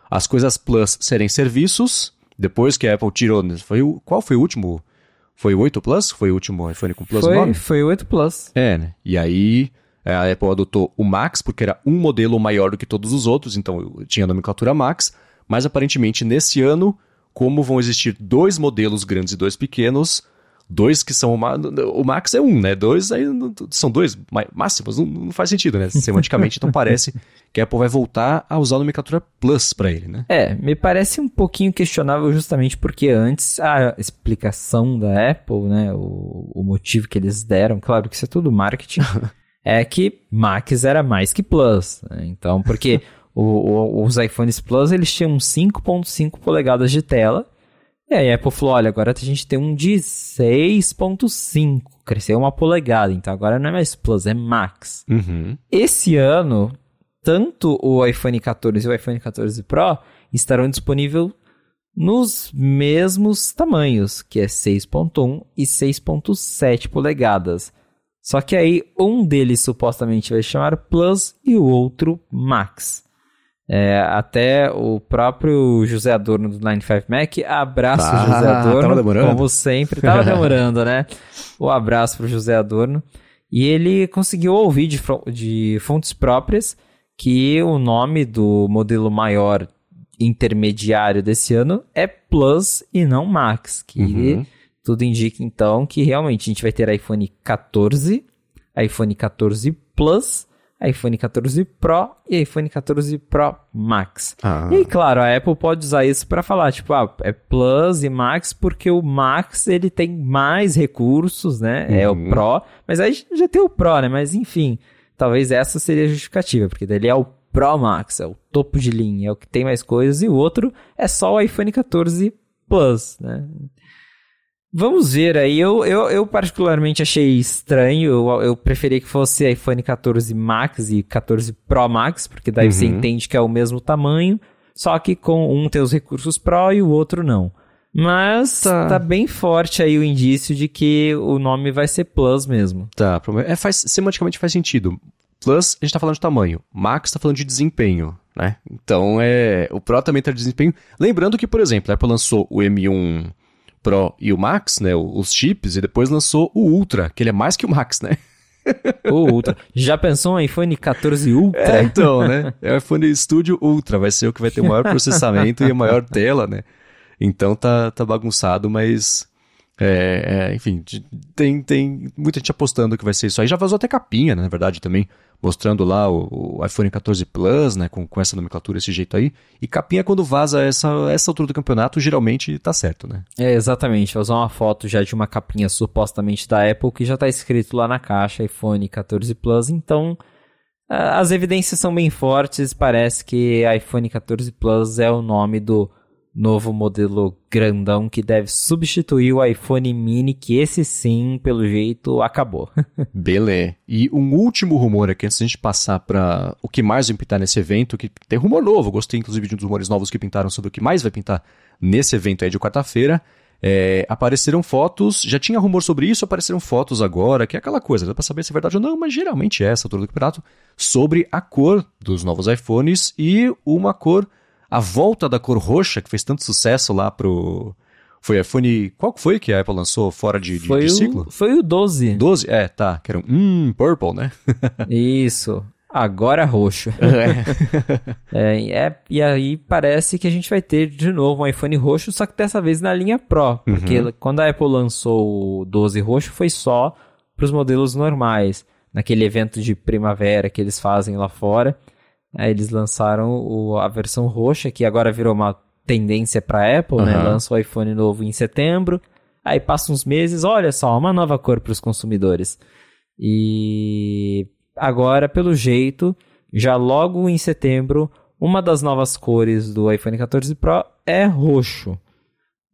as coisas Plus serem serviços. Depois que a Apple tirou. Foi o, qual foi o último? Foi o 8 Plus? Foi o último iPhone com Plus foi, nome? Foi o 8 Plus. É, né? E aí a Apple adotou o Max, porque era um modelo maior do que todos os outros, então tinha a nomenclatura Max. Mas aparentemente nesse ano, como vão existir dois modelos grandes e dois pequenos, dois que são uma, o max é um, né? Dois aí são dois máximos, não, não faz sentido, né? Semanticamente, então parece que a Apple vai voltar a usar a nomenclatura Plus para ele, né? É, me parece um pouquinho questionável justamente porque antes a explicação da Apple, né, o, o motivo que eles deram, claro que isso é tudo marketing, é que Max era mais que Plus, né? Então, porque o, o, os iPhones Plus eles tinham 5.5 polegadas de tela e aí a Apple falou, olha, agora a gente tem um de 6.5, cresceu uma polegada, então agora não é mais Plus, é Max. Uhum. Esse ano, tanto o iPhone 14 e o iPhone 14 Pro estarão disponíveis nos mesmos tamanhos, que é 6.1 e 6.7 polegadas. Só que aí um deles supostamente vai chamar Plus e o outro Max. É, até o próprio José Adorno do 95 Mac, abraço ah, José Adorno, como sempre, tava demorando, né? O abraço pro José Adorno. E ele conseguiu ouvir de, de fontes próprias que o nome do modelo maior intermediário desse ano é Plus e não Max, que uhum. tudo indica então que realmente a gente vai ter iPhone 14, iPhone 14 Plus iPhone 14 Pro e iPhone 14 Pro Max. Ah. E aí, claro, a Apple pode usar isso para falar, tipo, ah, é Plus e Max porque o Max ele tem mais recursos, né? Uhum. É o uhum. Pro, mas aí já tem o Pro, né? Mas enfim, talvez essa seria a justificativa, porque dele é o Pro Max, é o topo de linha, é o que tem mais coisas, e o outro é só o iPhone 14 Plus, né? Vamos ver aí. Eu, eu, eu particularmente achei estranho. Eu, eu preferia que fosse iPhone 14 Max e 14 Pro Max, porque daí uhum. você entende que é o mesmo tamanho, só que com um tem os recursos Pro e o outro não. Mas tá. tá. bem forte aí o indício de que o nome vai ser Plus mesmo. Tá, é, faz, semanticamente faz sentido. Plus, a gente tá falando de tamanho. Max tá falando de desempenho, né? Então, é, o Pro também tá de desempenho. Lembrando que, por exemplo, a Apple lançou o M1 Pro e o Max, né, os chips, e depois lançou o Ultra, que ele é mais que o Max, né? O Ultra. Já pensou um iPhone 14 Ultra? É, então, né? É o iPhone Studio Ultra, vai ser o que vai ter o maior processamento e a maior tela, né? Então tá, tá bagunçado, mas é, é, enfim, tem, tem muita gente apostando que vai ser isso aí. Já vazou até capinha, né, na verdade, também, mostrando lá o, o, iPhone 14 Plus, né, com, com essa nomenclatura, esse jeito aí. E capinha, quando vaza essa, essa altura do campeonato, geralmente tá certo, né? É, exatamente. Usar uma foto já de uma capinha supostamente da Apple que já tá escrito lá na caixa iPhone 14 Plus, então as evidências são bem fortes. Parece que iPhone 14 Plus é o nome do novo modelo grandão que deve substituir o iPhone mini, que esse sim, pelo jeito, acabou. Beleza. E um último rumor aqui, antes de a gente passar para o que mais vai pintar nesse evento, que tem rumor novo, gostei inclusive de um dos rumores novos que pintaram sobre o que mais vai pintar nesse evento aí de quarta-feira. É, apareceram fotos, já tinha rumor sobre isso, apareceram fotos agora, que é aquela coisa, dá pra saber se é verdade ou não, mas geralmente é essa altura do campeonato, sobre a cor dos novos iPhones e uma cor a volta da cor roxa, que fez tanto sucesso lá pro. Foi iPhone. Qual foi que a Apple lançou fora de, de, foi de o, ciclo? Foi o 12. 12? É, tá. Que era um. Hum, purple, né? Isso. Agora roxo. É. é, é, e aí parece que a gente vai ter de novo um iPhone roxo, só que dessa vez na linha Pro. Porque uhum. quando a Apple lançou o 12 roxo foi só para os modelos normais. Naquele evento de primavera que eles fazem lá fora. Aí eles lançaram o, a versão roxa, que agora virou uma tendência para Apple, uhum. né? Lança o iPhone novo em setembro. Aí passa uns meses, olha só, uma nova cor para os consumidores. E agora, pelo jeito, já logo em setembro, uma das novas cores do iPhone 14 Pro é roxo.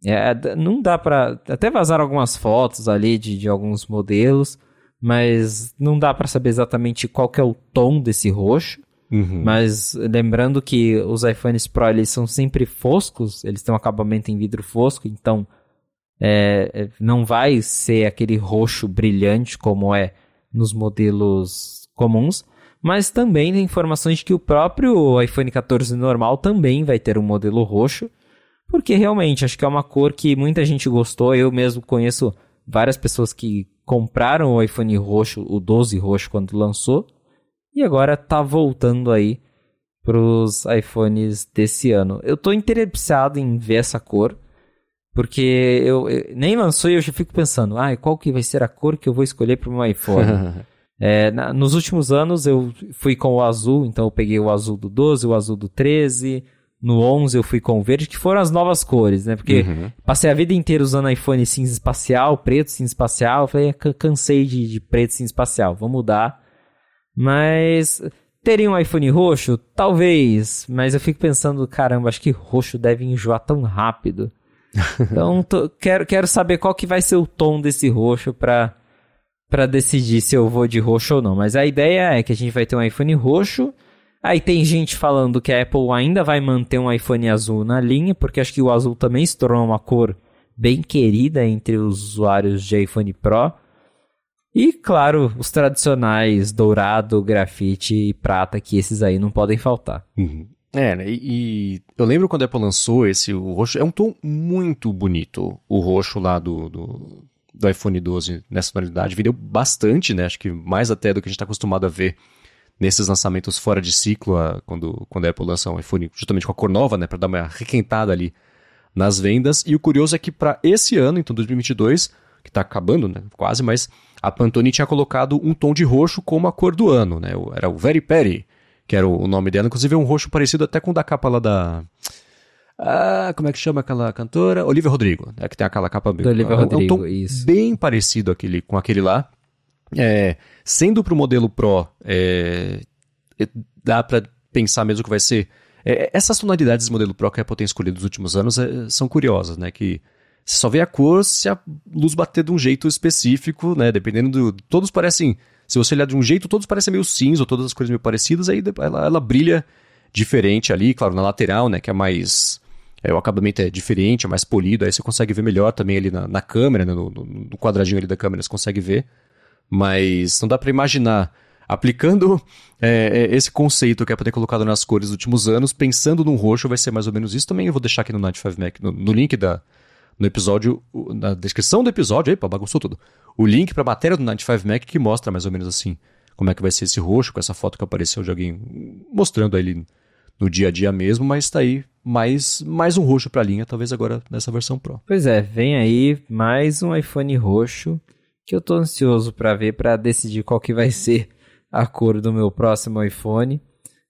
É, não dá para até vazar algumas fotos ali de, de alguns modelos, mas não dá para saber exatamente qual é o tom desse roxo. Uhum. Mas lembrando que os iPhones Pro eles são sempre foscos, eles têm um acabamento em vidro fosco, então é, é, não vai ser aquele roxo brilhante como é nos modelos comuns. Mas também tem informações de que o próprio iPhone 14 normal também vai ter um modelo roxo, porque realmente acho que é uma cor que muita gente gostou. Eu mesmo conheço várias pessoas que compraram o iPhone roxo, o 12 roxo, quando lançou e agora tá voltando aí pros iPhones desse ano. Eu tô interessado em ver essa cor, porque eu, eu nem lançou e eu já fico pensando, ah, qual que vai ser a cor que eu vou escolher para o meu iPhone? é, na, nos últimos anos eu fui com o azul, então eu peguei o azul do 12, o azul do 13, no 11 eu fui com o verde, que foram as novas cores, né? Porque uhum. passei a vida inteira usando iPhone cinza espacial, preto cinza espacial, falei, ah, cansei de, de preto cinza espacial, vou mudar mas teria um iPhone roxo? Talvez, mas eu fico pensando, caramba, acho que roxo deve enjoar tão rápido. Então, tô, quero, quero saber qual que vai ser o tom desse roxo para para decidir se eu vou de roxo ou não. Mas a ideia é que a gente vai ter um iPhone roxo. Aí tem gente falando que a Apple ainda vai manter um iPhone azul na linha, porque acho que o azul também se tornou uma cor bem querida entre os usuários de iPhone Pro. E, claro, os tradicionais dourado, grafite e prata, que esses aí não podem faltar. Uhum. É, né? E, e, eu lembro quando a Apple lançou esse o roxo. É um tom muito bonito, o roxo lá do, do, do iPhone 12 nessa tonalidade. Vendeu bastante, né? Acho que mais até do que a gente está acostumado a ver nesses lançamentos fora de ciclo, a, quando, quando a Apple lança um iPhone justamente com a cor nova, né? Para dar uma requentada ali nas vendas. E o curioso é que para esse ano, então 2022, que está acabando, né? Quase, mas a Pantone tinha colocado um tom de roxo como a cor do ano, né? Era o Very Perry, que era o nome dela. Inclusive é um roxo parecido até com o da capa lá da... Ah, como é que chama aquela cantora? Olivia Rodrigo, é que tem aquela capa... Do Olivia é, Rodrigo, é um tom isso. bem parecido aquele, com aquele lá. É, sendo para o modelo Pro, é, é dá para pensar mesmo que vai ser... É, essas tonalidades do modelo Pro que a Apple tem escolhido nos últimos anos são curiosas, né? Que você só vê a cor se a luz bater de um jeito específico, né? Dependendo do. Todos parecem. Se você olhar de um jeito, todos parecem meio cinza, ou todas as cores meio parecidas, aí ela, ela brilha diferente ali, claro, na lateral, né? Que é mais. É, o acabamento é diferente, é mais polido, aí você consegue ver melhor também ali na, na câmera, né? no, no, no, quadradinho ali da câmera você consegue ver. Mas não dá para imaginar aplicando é, é, esse conceito que é para ter colocado nas cores dos últimos anos, pensando num roxo, vai ser mais ou menos isso. Também eu vou deixar aqui no 95 Mac, no, no link da, no episódio, na descrição do episódio, aí, bagunçou tudo, o link para a matéria do 95 Mac que mostra mais ou menos assim como é que vai ser esse roxo, com essa foto que apareceu de alguém mostrando ele no dia a dia mesmo, mas está aí mais, mais um roxo para a linha, talvez agora nessa versão Pro. Pois é, vem aí mais um iPhone roxo que eu tô ansioso para ver, para decidir qual que vai ser a cor do meu próximo iPhone.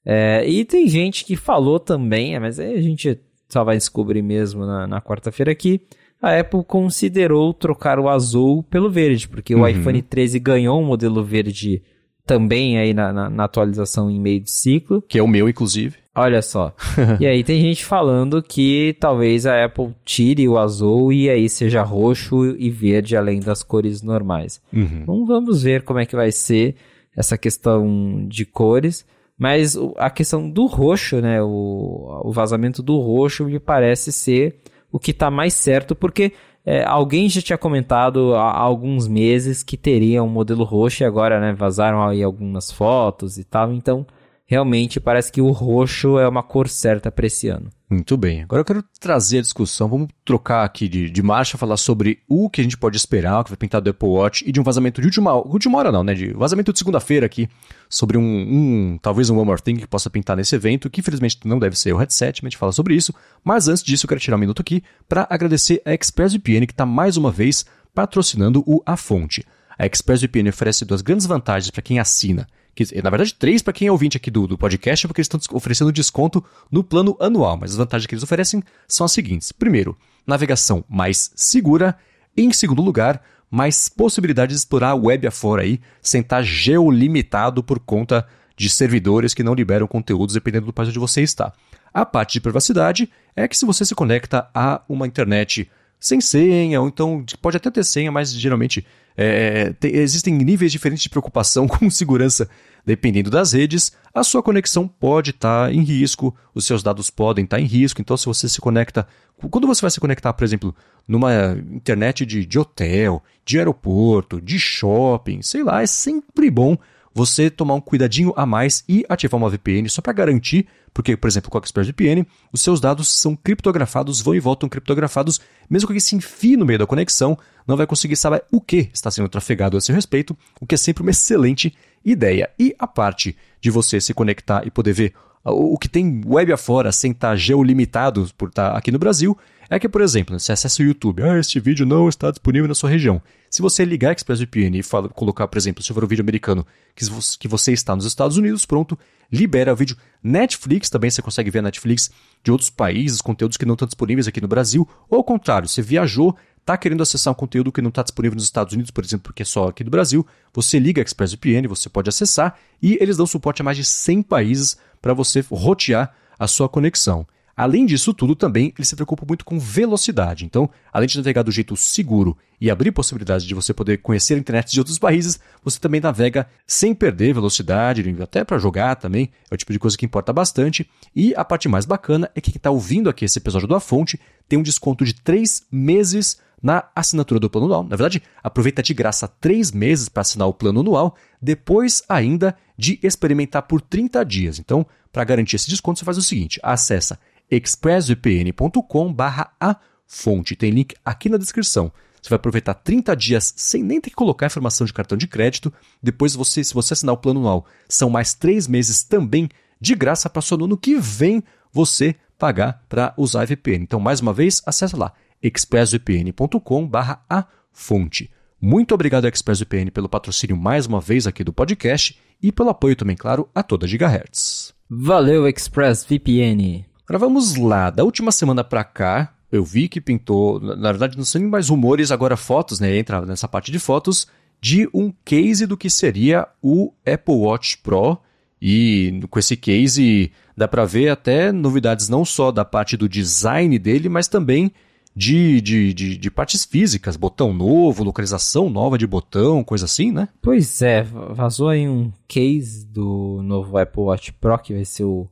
É, e tem gente que falou também, mas aí a gente só vai descobrir mesmo na, na quarta-feira aqui. A Apple considerou trocar o azul pelo verde, porque uhum. o iPhone 13 ganhou um modelo verde também aí na, na, na, atualização em meio de ciclo. Que é o meu, inclusive. Olha só. e aí tem gente falando que talvez a Apple tire o azul e aí seja roxo e verde além das cores normais. Uhum. Então vamos ver como é que vai ser essa questão de cores. Mas a questão do roxo, né? O, o vazamento do roxo me parece ser o que está mais certo, porque é, alguém já tinha comentado há, alguns meses que teria um modelo roxo e agora, né, vazaram aí algumas fotos e tal. Então, realmente parece que o roxo é uma cor certa para esse ano. Muito bem. Agora eu quero trazer a discussão, vamos trocar aqui de, de marcha, falar sobre o que a gente pode esperar, o que vai pintar do Apple Watch, e de um vazamento de última, última hora não, né? De vazamento de segunda-feira aqui, sobre um, um, talvez um One More Thing que possa pintar nesse evento, que infelizmente não deve ser o headset, mas a gente fala sobre isso. Mas antes disso, eu quero tirar um minuto aqui para agradecer a ExpressVPN, que está mais uma vez patrocinando o A Fonte. A ExpressVPN oferece duas grandes vantagens para quem assina que, na verdade, três para quem é ouvinte aqui do, do podcast, porque eles estão oferecendo desconto no plano anual. Mas as vantagens que eles oferecem são as seguintes: primeiro, navegação mais segura. Em segundo lugar, mais possibilidade de explorar a web afora aí, sem estar geolimitado por conta de servidores que não liberam conteúdos dependendo do país onde você está. A parte de privacidade é que se você se conecta a uma internet sem senha, ou então pode até ter senha, mas geralmente é, tem, existem níveis diferentes de preocupação com segurança dependendo das redes. A sua conexão pode estar tá em risco, os seus dados podem estar tá em risco. Então, se você se conecta. Quando você vai se conectar, por exemplo, numa internet de, de hotel, de aeroporto, de shopping, sei lá, é sempre bom você tomar um cuidadinho a mais e ativar uma VPN só para garantir, porque, por exemplo, com a ExpressVPN, os seus dados são criptografados, vão e voltam criptografados, mesmo que alguém se enfie no meio da conexão, não vai conseguir saber o que está sendo trafegado a seu respeito, o que é sempre uma excelente ideia. E a parte de você se conectar e poder ver o que tem web afora sem estar geolimitado por estar aqui no Brasil, é que, por exemplo, você acessa o YouTube, ah, este vídeo não está disponível na sua região. Se você ligar ExpressVPN e fala, colocar, por exemplo, se for um vídeo americano que você está nos Estados Unidos, pronto, libera o vídeo. Netflix também você consegue ver a Netflix de outros países, conteúdos que não estão disponíveis aqui no Brasil. Ou ao contrário, você viajou, está querendo acessar um conteúdo que não está disponível nos Estados Unidos, por exemplo, porque é só aqui do Brasil, você liga a ExpressVPN, você pode acessar e eles dão suporte a mais de 100 países para você rotear a sua conexão. Além disso tudo, também ele se preocupa muito com velocidade. Então, além de navegar do jeito seguro e abrir possibilidades de você poder conhecer a internet de outros países, você também navega sem perder velocidade, até para jogar também. É o tipo de coisa que importa bastante. E a parte mais bacana é que quem está ouvindo aqui esse episódio da Fonte tem um desconto de 3 meses na assinatura do plano anual. Na verdade, aproveita de graça 3 meses para assinar o plano anual, depois ainda de experimentar por 30 dias. Então, para garantir esse desconto, você faz o seguinte: acessa expressvpn.com a fonte. Tem link aqui na descrição. Você vai aproveitar 30 dias sem nem ter que colocar informação de cartão de crédito. Depois, você, se você assinar o plano anual, são mais 3 meses também de graça para só no ano que vem você pagar para usar a VPN. Então, mais uma vez, acessa lá expressvpn.com a fonte. Muito obrigado, ExpressVPN, pelo patrocínio mais uma vez aqui do podcast e pelo apoio também, claro, a toda Gigahertz. Valeu, ExpressVPN! Agora vamos lá, da última semana para cá, eu vi que pintou, na verdade não são mais rumores, agora fotos, né, entra nessa parte de fotos, de um case do que seria o Apple Watch Pro, e com esse case dá para ver até novidades não só da parte do design dele, mas também de, de, de, de, partes físicas, botão novo, localização nova de botão, coisa assim, né? Pois é, vazou aí um case do novo Apple Watch Pro, que vai ser o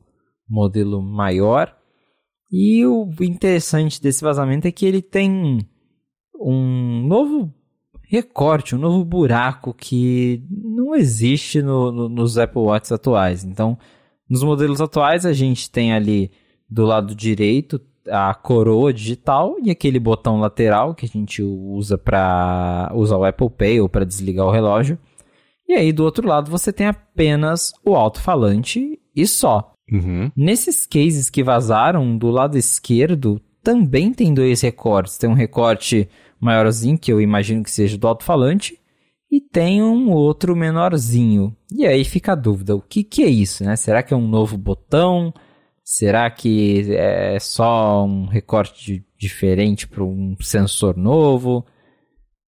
modelo maior. E o interessante desse vazamento é que ele tem um novo recorte, um novo buraco que não existe no, no, nos Apple Watches atuais. Então, nos modelos atuais, a gente tem ali do lado direito a coroa digital e aquele botão lateral que a gente usa para usar o Apple Pay ou para desligar o relógio. E aí do outro lado você tem apenas o alto-falante e só. Uhum. Nesses cases que vazaram do lado esquerdo também tem dois recortes. Tem um recorte maiorzinho que eu imagino que seja do alto-falante e tem um outro menorzinho. E aí fica a dúvida, o que, que é isso, né? Será que é um novo botão? Será que é só um recorte diferente para um sensor novo?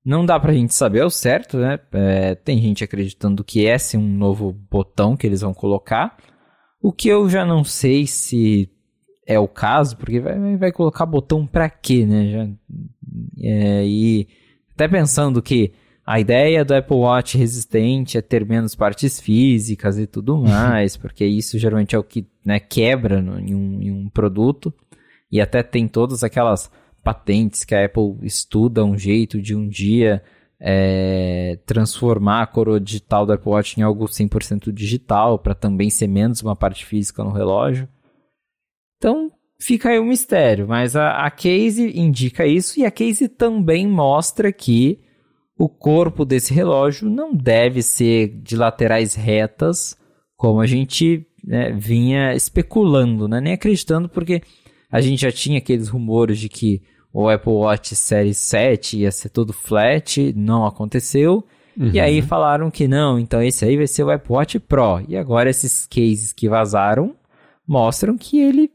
Não dá para a gente saber ao certo, né? É, tem gente acreditando que esse é um novo botão que eles vão colocar. O que eu já não sei se é o caso, porque vai, vai colocar botão pra quê, né? Já, é, e até pensando que a ideia do Apple Watch resistente é ter menos partes físicas e tudo mais, porque isso geralmente é o que né, quebra no, em, um, em um produto. E até tem todas aquelas patentes que a Apple estuda um jeito de um dia é, transformar a coroa digital do Apple Watch em algo 100% digital, para também ser menos uma parte física no relógio. Então fica aí o um mistério, mas a, a case indica isso e a case também mostra que o corpo desse relógio não deve ser de laterais retas, como a gente né, vinha especulando, né? nem acreditando, porque a gente já tinha aqueles rumores de que o Apple Watch Série 7 ia ser todo flat, não aconteceu. Uhum. E aí falaram que não, então esse aí vai ser o Apple Watch Pro. E agora esses cases que vazaram mostram que ele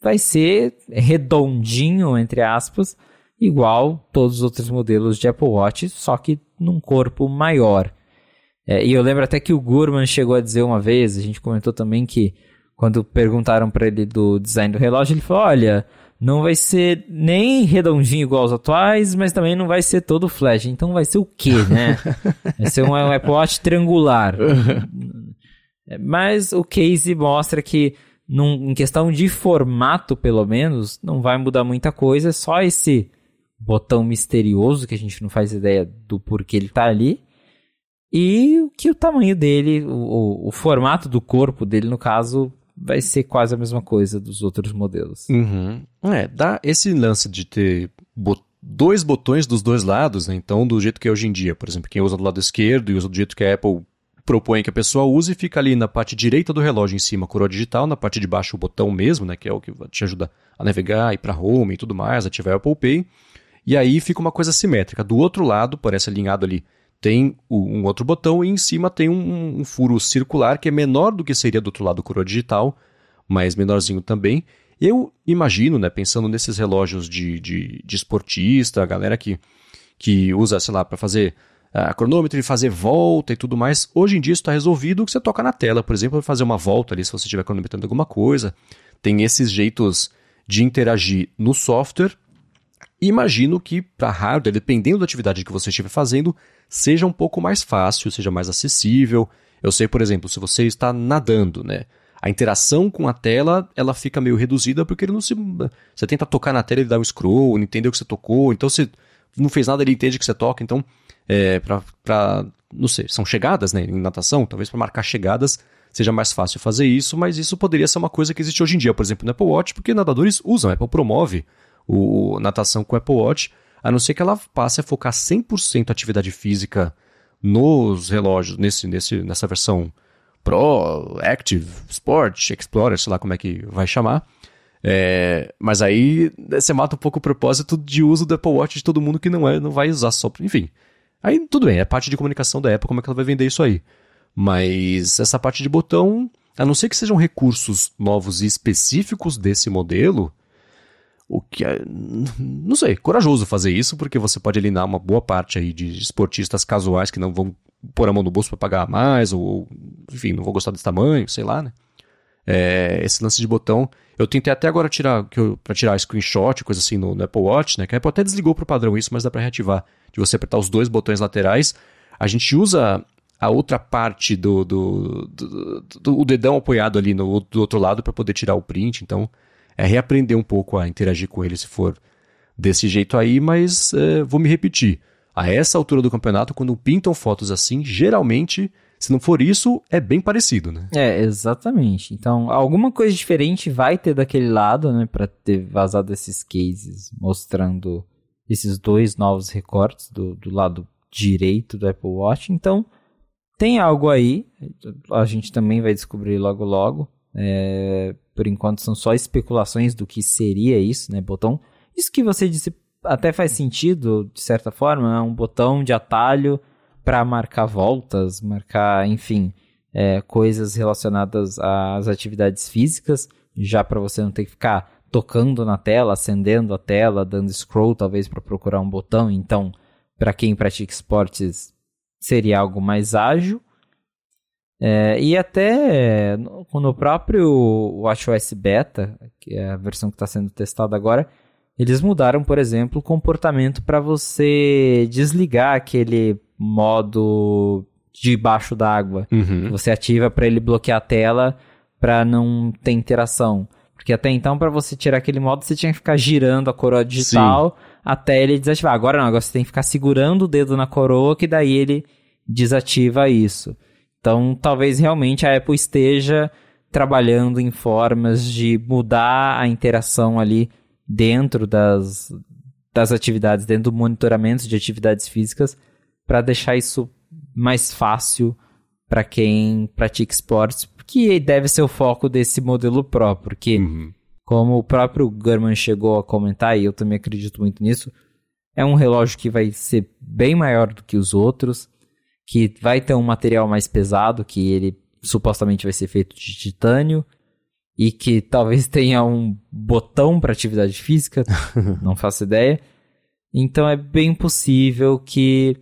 vai ser redondinho, entre aspas, igual todos os outros modelos de Apple Watch, só que num corpo maior. É, e eu lembro até que o Gurman chegou a dizer uma vez, a gente comentou também que quando perguntaram para ele do design do relógio, ele falou: olha, não vai ser nem redondinho igual aos atuais, mas também não vai ser todo flash. Então vai ser o quê, né? vai ser um, um Apple Watch triangular. É, mas o case mostra que num, em questão de formato, pelo menos, não vai mudar muita coisa, só esse botão misterioso que a gente não faz ideia do porquê ele tá ali. E que o tamanho dele, o, o, formato do corpo dele, no caso, vai ser quase a mesma coisa dos outros modelos. Uhum. É, dá esse lance de ter bot dois botões dos dois lados, né? Então, do jeito que é hoje em dia, por exemplo, quem usa do lado esquerdo e usa do jeito que a Apple propõe que a pessoa use, fica ali na parte direita do relógio em cima a coroa digital, na parte de baixo o botão mesmo, né? Que é o que te ajuda a navegar, ir para home e tudo mais, ativar o Apple Pay. E aí fica uma coisa simétrica. Do outro lado, parece alinhado ali, tem um outro botão e em cima tem um, um furo circular que é menor do que seria do outro lado do coroa digital, mas menorzinho também. Eu imagino, né, pensando nesses relógios de, de, de esportista, a galera que, que usa, sei lá, para fazer a uh, cronômetro e fazer volta e tudo mais. Hoje em dia isso está resolvido que você toca na tela, por exemplo, fazer uma volta ali se você estiver cronometrando alguma coisa. Tem esses jeitos de interagir no software Imagino que para hardware, dependendo da atividade que você estiver fazendo, seja um pouco mais fácil, seja mais acessível. Eu sei, por exemplo, se você está nadando, né? A interação com a tela, ela fica meio reduzida porque ele não se... Você tenta tocar na tela, ele dá um scroll, não entendeu que você tocou, então você não fez nada, ele entende que você toca, então, é, para não sei, são chegadas, né, em natação, talvez para marcar chegadas seja mais fácil fazer isso, mas isso poderia ser uma coisa que existe hoje em dia, por exemplo, no Apple Watch, porque nadadores usam, a Apple promove o natação com o Apple Watch, a não ser que ela passe a focar 100% atividade física nos relógios, nesse, nesse, nessa versão Pro, Active, Sport, Explorer, sei lá como é que vai chamar. É, mas aí você mata um pouco o propósito de uso do Apple Watch de todo mundo que não é, não vai usar só. Enfim. Aí tudo bem, é parte de comunicação da Apple, como é que ela vai vender isso aí. Mas essa parte de botão, a não ser que sejam recursos novos e específicos desse modelo, o que é, não sei, corajoso fazer isso, porque você pode eliminar uma boa parte aí de esportistas casuais que não vão pôr a mão no bolso para pagar mais, ou, enfim, não vou gostar desse tamanho, sei lá, né? É, esse lance de botão, eu tentei até agora tirar, para tirar screenshot, coisa assim no, no, Apple Watch, né? Que a Apple até desligou pro padrão isso, mas dá para reativar, de você apertar os dois botões laterais. A gente usa a outra parte do, do, do, do, do dedão apoiado ali no, do outro lado para poder tirar o print, então é reaprender um pouco a interagir com ele se for desse jeito aí, mas é, vou me repetir. A essa altura do campeonato, quando pintam fotos assim, geralmente, se não for isso, é bem parecido, né? É, exatamente. Então, alguma coisa diferente vai ter daquele lado, né, para ter vazado esses cases mostrando esses dois novos recortes do, do lado direito do Apple Watch. Então, tem algo aí, a gente também vai descobrir logo logo. É, por enquanto são só especulações do que seria isso, né? Botão. Isso que você disse até faz sentido, de certa forma, é um botão de atalho para marcar voltas, marcar, enfim, é, coisas relacionadas às atividades físicas, já para você não ter que ficar tocando na tela, acendendo a tela, dando scroll talvez para procurar um botão. Então, para quem pratica esportes, seria algo mais ágil. É, e até no, próprio WatchOS Beta, que é a versão que está sendo testada agora, eles mudaram, por exemplo, o comportamento para você desligar aquele modo debaixo d'água. Uhum. Você ativa para ele bloquear a tela para não ter interação. Porque até então, para você tirar aquele modo, você tinha que ficar girando a coroa digital Sim. até ele desativar. Agora não, agora você tem que ficar segurando o dedo na coroa, que daí ele desativa isso. Então, talvez realmente a Apple esteja trabalhando em formas de mudar a interação ali dentro das, das atividades, dentro do monitoramento de atividades físicas, para deixar isso mais fácil para quem pratica esportes, que deve ser o foco desse modelo Pro, porque, uhum. como o próprio Gurman chegou a comentar, e eu também acredito muito nisso, é um relógio que vai ser bem maior do que os outros, que vai ter um material mais pesado, que ele supostamente vai ser feito de titânio, e que talvez tenha um botão para atividade física, não faço ideia. Então é bem possível que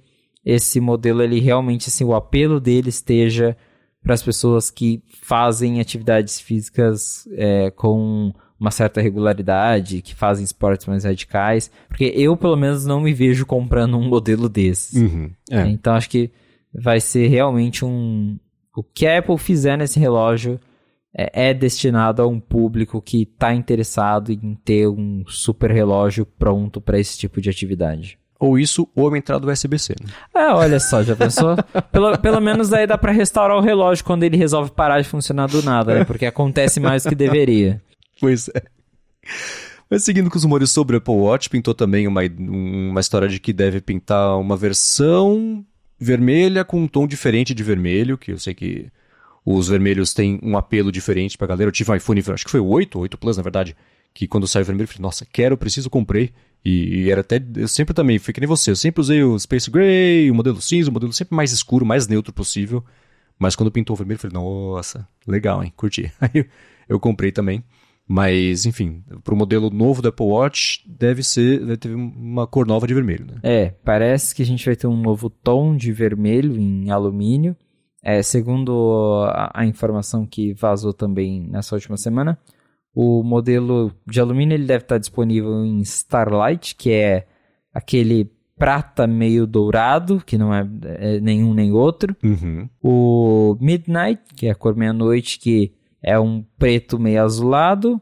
esse modelo ele realmente assim o apelo dele esteja para as pessoas que fazem atividades físicas é, com uma certa regularidade, que fazem esportes mais radicais, porque eu pelo menos não me vejo comprando um modelo desses. Uhum, é. Então acho que vai ser realmente um o que a Apple fizer nesse relógio é, é destinado a um público que está interessado em ter um super relógio pronto para esse tipo de atividade. Ou isso, ou uma entrada USB-C. Né? É, olha só, já pensou? pelo, pelo menos aí dá para restaurar o relógio quando ele resolve parar de funcionar do nada, né? Porque acontece mais do que deveria. Pois é. Mas seguindo com os rumores sobre o Apple Watch, pintou também uma, uma história de que deve pintar uma versão vermelha com um tom diferente de vermelho, que eu sei que os vermelhos têm um apelo diferente pra galera. Eu tive um iPhone, acho que foi o 8, 8 Plus, na verdade, que quando saiu vermelho, eu falei, nossa, quero, preciso, comprei. E, e, era até, eu sempre também, fui que nem você, eu sempre usei o Space Gray, o modelo cinza, o modelo sempre mais escuro, mais neutro possível. Mas quando pintou o vermelho, eu falei, nossa, legal, hein, curti. Aí eu comprei também. Mas, enfim, para o modelo novo do Apple Watch, deve ser, deve ter uma cor nova de vermelho, né? É, parece que a gente vai ter um novo tom de vermelho em alumínio. É, segundo a, a, informação que vazou também nessa última semana, o modelo de alumínio ele deve estar disponível em Starlight, que é aquele prata meio dourado, que não é, é nenhum nem outro. Uhum. O Midnight, que é a cor meia-noite, que é um preto meio azulado.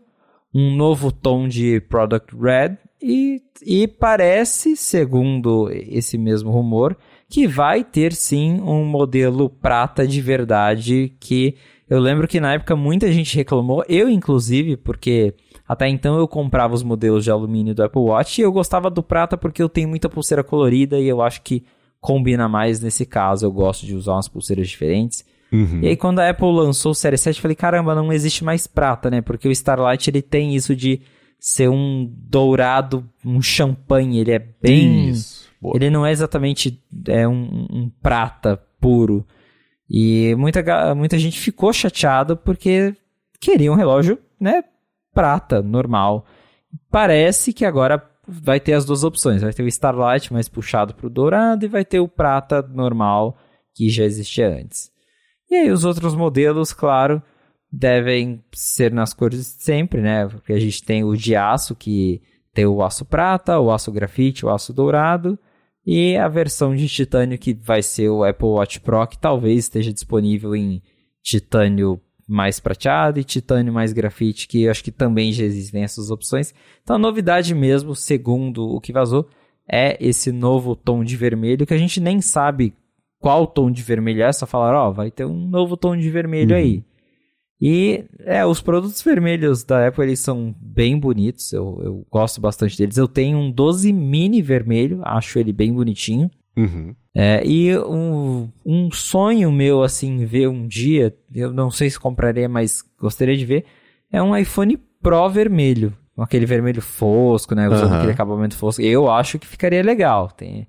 Um novo tom de Product Red. E, e parece, segundo esse mesmo rumor, que vai ter sim um modelo prata de verdade que eu lembro que na época muita gente reclamou, eu inclusive, porque até então eu comprava os modelos de alumínio do Apple Watch e eu gostava do prata porque eu tenho muita pulseira colorida e eu acho que combina mais nesse caso. Eu gosto de usar umas pulseiras diferentes. Uhum. E aí quando a Apple lançou o Série 7, eu falei, caramba, não existe mais prata, né? Porque o Starlight ele tem isso de ser um dourado, um champanhe, ele é bem... Isso Boa. Ele não é exatamente é, um, um prata puro. E muita, muita gente ficou chateada porque queria um relógio, né, prata, normal. Parece que agora vai ter as duas opções. Vai ter o Starlight mais puxado para o dourado e vai ter o prata normal que já existia antes. E aí os outros modelos, claro, devem ser nas cores de sempre, né? Porque a gente tem o de aço que tem o aço prata, o aço grafite, o aço dourado e a versão de titânio que vai ser o Apple Watch Pro, que talvez esteja disponível em titânio mais prateado e titânio mais grafite, que eu acho que também já existem essas opções. Então a novidade mesmo, segundo o que vazou, é esse novo tom de vermelho, que a gente nem sabe qual tom de vermelho é, só falar, ó, oh, vai ter um novo tom de vermelho uhum. aí. E é, os produtos vermelhos da Apple eles são bem bonitos, eu, eu gosto bastante deles. Eu tenho um 12 mini vermelho, acho ele bem bonitinho. Uhum. É, e um, um sonho meu, assim, ver um dia, eu não sei se compraria, mas gostaria de ver, é um iPhone Pro vermelho. Com aquele vermelho fosco, né? Usando uhum. aquele acabamento fosco. Eu acho que ficaria legal. Tem...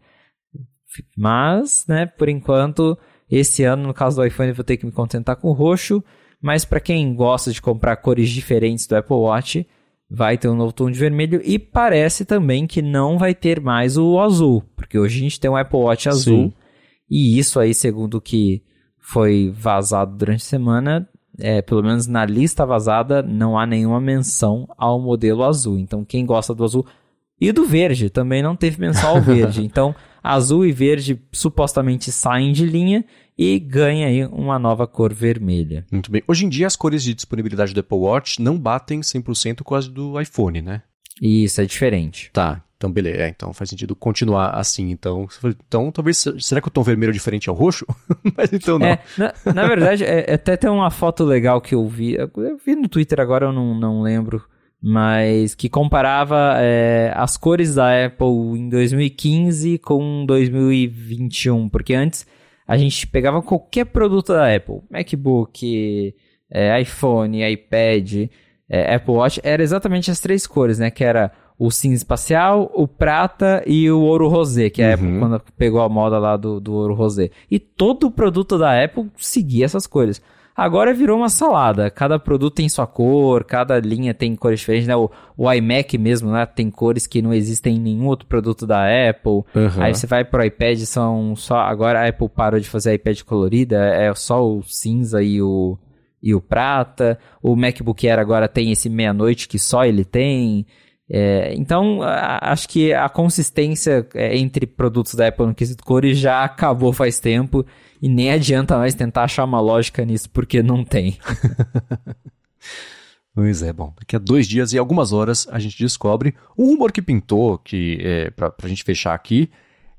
Mas, né, por enquanto, esse ano, no caso do iPhone, eu vou ter que me contentar com o roxo. Mas para quem gosta de comprar cores diferentes do Apple Watch, vai ter um novo tom de vermelho e parece também que não vai ter mais o azul, porque hoje a gente tem um Apple Watch azul Sim. e isso aí, segundo o que foi vazado durante a semana, é, pelo menos na lista vazada, não há nenhuma menção ao modelo azul. Então, quem gosta do azul e do verde também não teve menção ao verde. Então, azul e verde supostamente saem de linha e ganha aí uma nova cor vermelha. Muito bem. Hoje em dia, as cores de disponibilidade do Apple Watch não batem 100% com as do iPhone, né? Isso, é diferente. Tá, então beleza. É, então faz sentido continuar assim. Então, então talvez. Será que o tom vermelho é diferente ao roxo? Mas então não. É, na, na verdade, é, até tem uma foto legal que eu vi. Eu vi no Twitter agora, eu não, não lembro. Mas que comparava é, as cores da Apple em 2015 com 2021. Porque antes a gente pegava qualquer produto da Apple, MacBook, é, iPhone, iPad, é, Apple Watch, era exatamente as três cores, né? Que era o cinza espacial, o prata e o ouro rosé, que é a Apple Uhum. quando pegou a moda lá do, do ouro rosé. E todo produto da Apple seguia essas cores. Agora virou uma salada. Cada produto tem sua cor, cada linha tem cores diferentes, né? O, o iMac mesmo, né? Tem cores que não existem em nenhum outro produto da Apple. Uhum. Aí você vai pro iPad, são só. Agora a Apple parou de fazer iPad colorida, é só o cinza e o, e o prata. O MacBook Air agora tem esse meia-noite que só ele tem. É, então, a- acho que a consistência é, entre produtos da Apple no quesito cores já acabou faz tempo e nem adianta mais tentar achar uma lógica nisso, porque não tem. Pois é, bom. Daqui a dois dias e algumas horas a gente descobre. Um rumor que pintou, que é, pra, pra gente fechar aqui,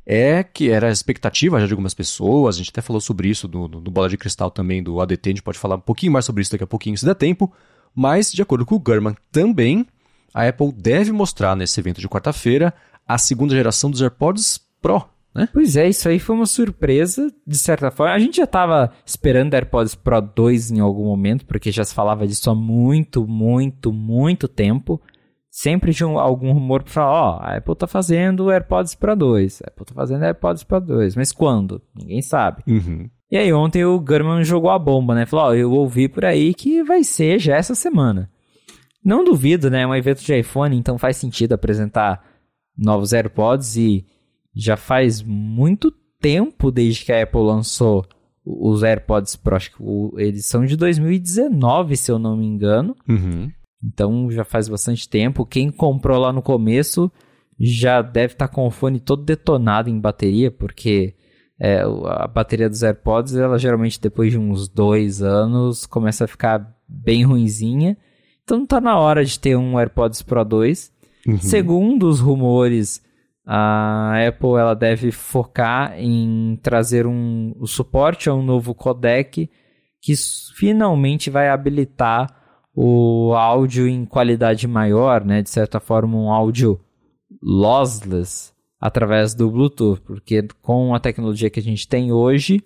é que era a expectativa já de algumas pessoas. A gente até falou sobre isso no, no, no Bola de Cristal também do ADT. A gente pode falar um pouquinho mais sobre isso daqui a pouquinho, se der tempo. Mas, de acordo com o Gurman, também a Apple deve mostrar nesse evento de quarta-feira a segunda geração dos AirPods Pro, né? Pois é, isso aí foi uma surpresa, de certa forma. A gente já estava esperando AirPods Pro 2 em algum momento, porque já se falava disso há muito, muito, muito tempo. Sempre tinha um- algum rumor para falar, ó, a Apple tá fazendo AirPods Pro 2, a Apple tá fazendo AirPods Pro 2, mas quando? Ninguém sabe. Uhum. E aí ontem o Gurman jogou a bomba, né? Falou, ó, eu ouvi por aí que vai ser já essa semana. Não duvido, né? É um evento de iPhone, então faz sentido apresentar novos AirPods e já faz muito tempo desde que a Apple lançou os AirPods Pro. Acho que eles são de 2019, se eu não me engano. Uhum. Então já faz bastante tempo. Quem comprou lá no começo já deve estar com o fone todo detonado em bateria, porque é, a bateria dos AirPods, ela geralmente depois de uns dois anos começa a ficar bem ruinzinha. Então tá na hora de ter um AirPods Pro 2. Uhum. Segundo os rumores, a Apple ela deve focar em trazer um, o suporte a um novo codec que finalmente vai habilitar o áudio em qualidade maior, né? De certa forma, um áudio lossless através do Bluetooth, porque com a tecnologia que a gente tem hoje,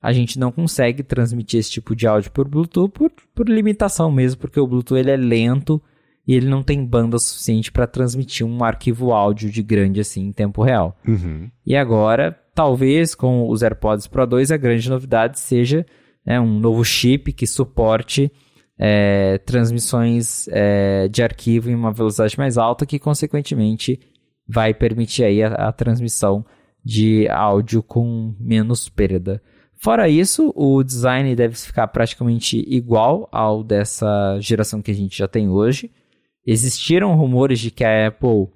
a gente não consegue transmitir esse tipo de áudio por Bluetooth por, por limitação mesmo, porque o Bluetooth ele é lento e ele não tem banda suficiente para transmitir um arquivo áudio de grande assim em tempo real. Uhum. E agora, talvez com os AirPods Pro 2, a grande novidade seja né, um novo chip que suporte é, transmissões é, de arquivo em uma velocidade mais alta, que consequentemente vai permitir aí a, a transmissão de áudio com menos perda. Fora isso, o design deve ficar praticamente igual ao dessa geração que a gente já tem hoje. Existiram rumores de que a Apple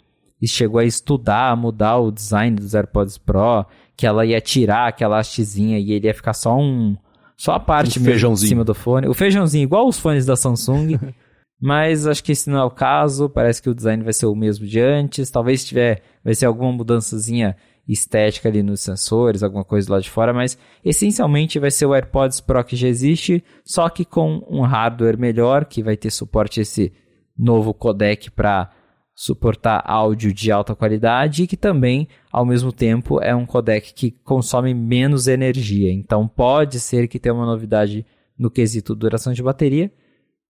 chegou a estudar, mudar o design dos AirPods Pro, que ela ia tirar aquela hastezinha e ele ia ficar só um só a parte Um mesmo cima do fone. O feijãozinho igual os fones da Samsung. mas acho que esse não é o caso. Parece que o design vai ser o mesmo de antes. Talvez tiver vai ser alguma mudançazinha estética ali nos sensores, alguma coisa lá de fora, mas essencialmente vai ser o AirPods Pro que já existe, só que com um hardware melhor, que vai ter suporte a esse novo codec para suportar áudio de alta qualidade e que também, ao mesmo tempo, é um codec que consome menos energia. Então pode ser que tenha uma novidade no quesito duração de bateria,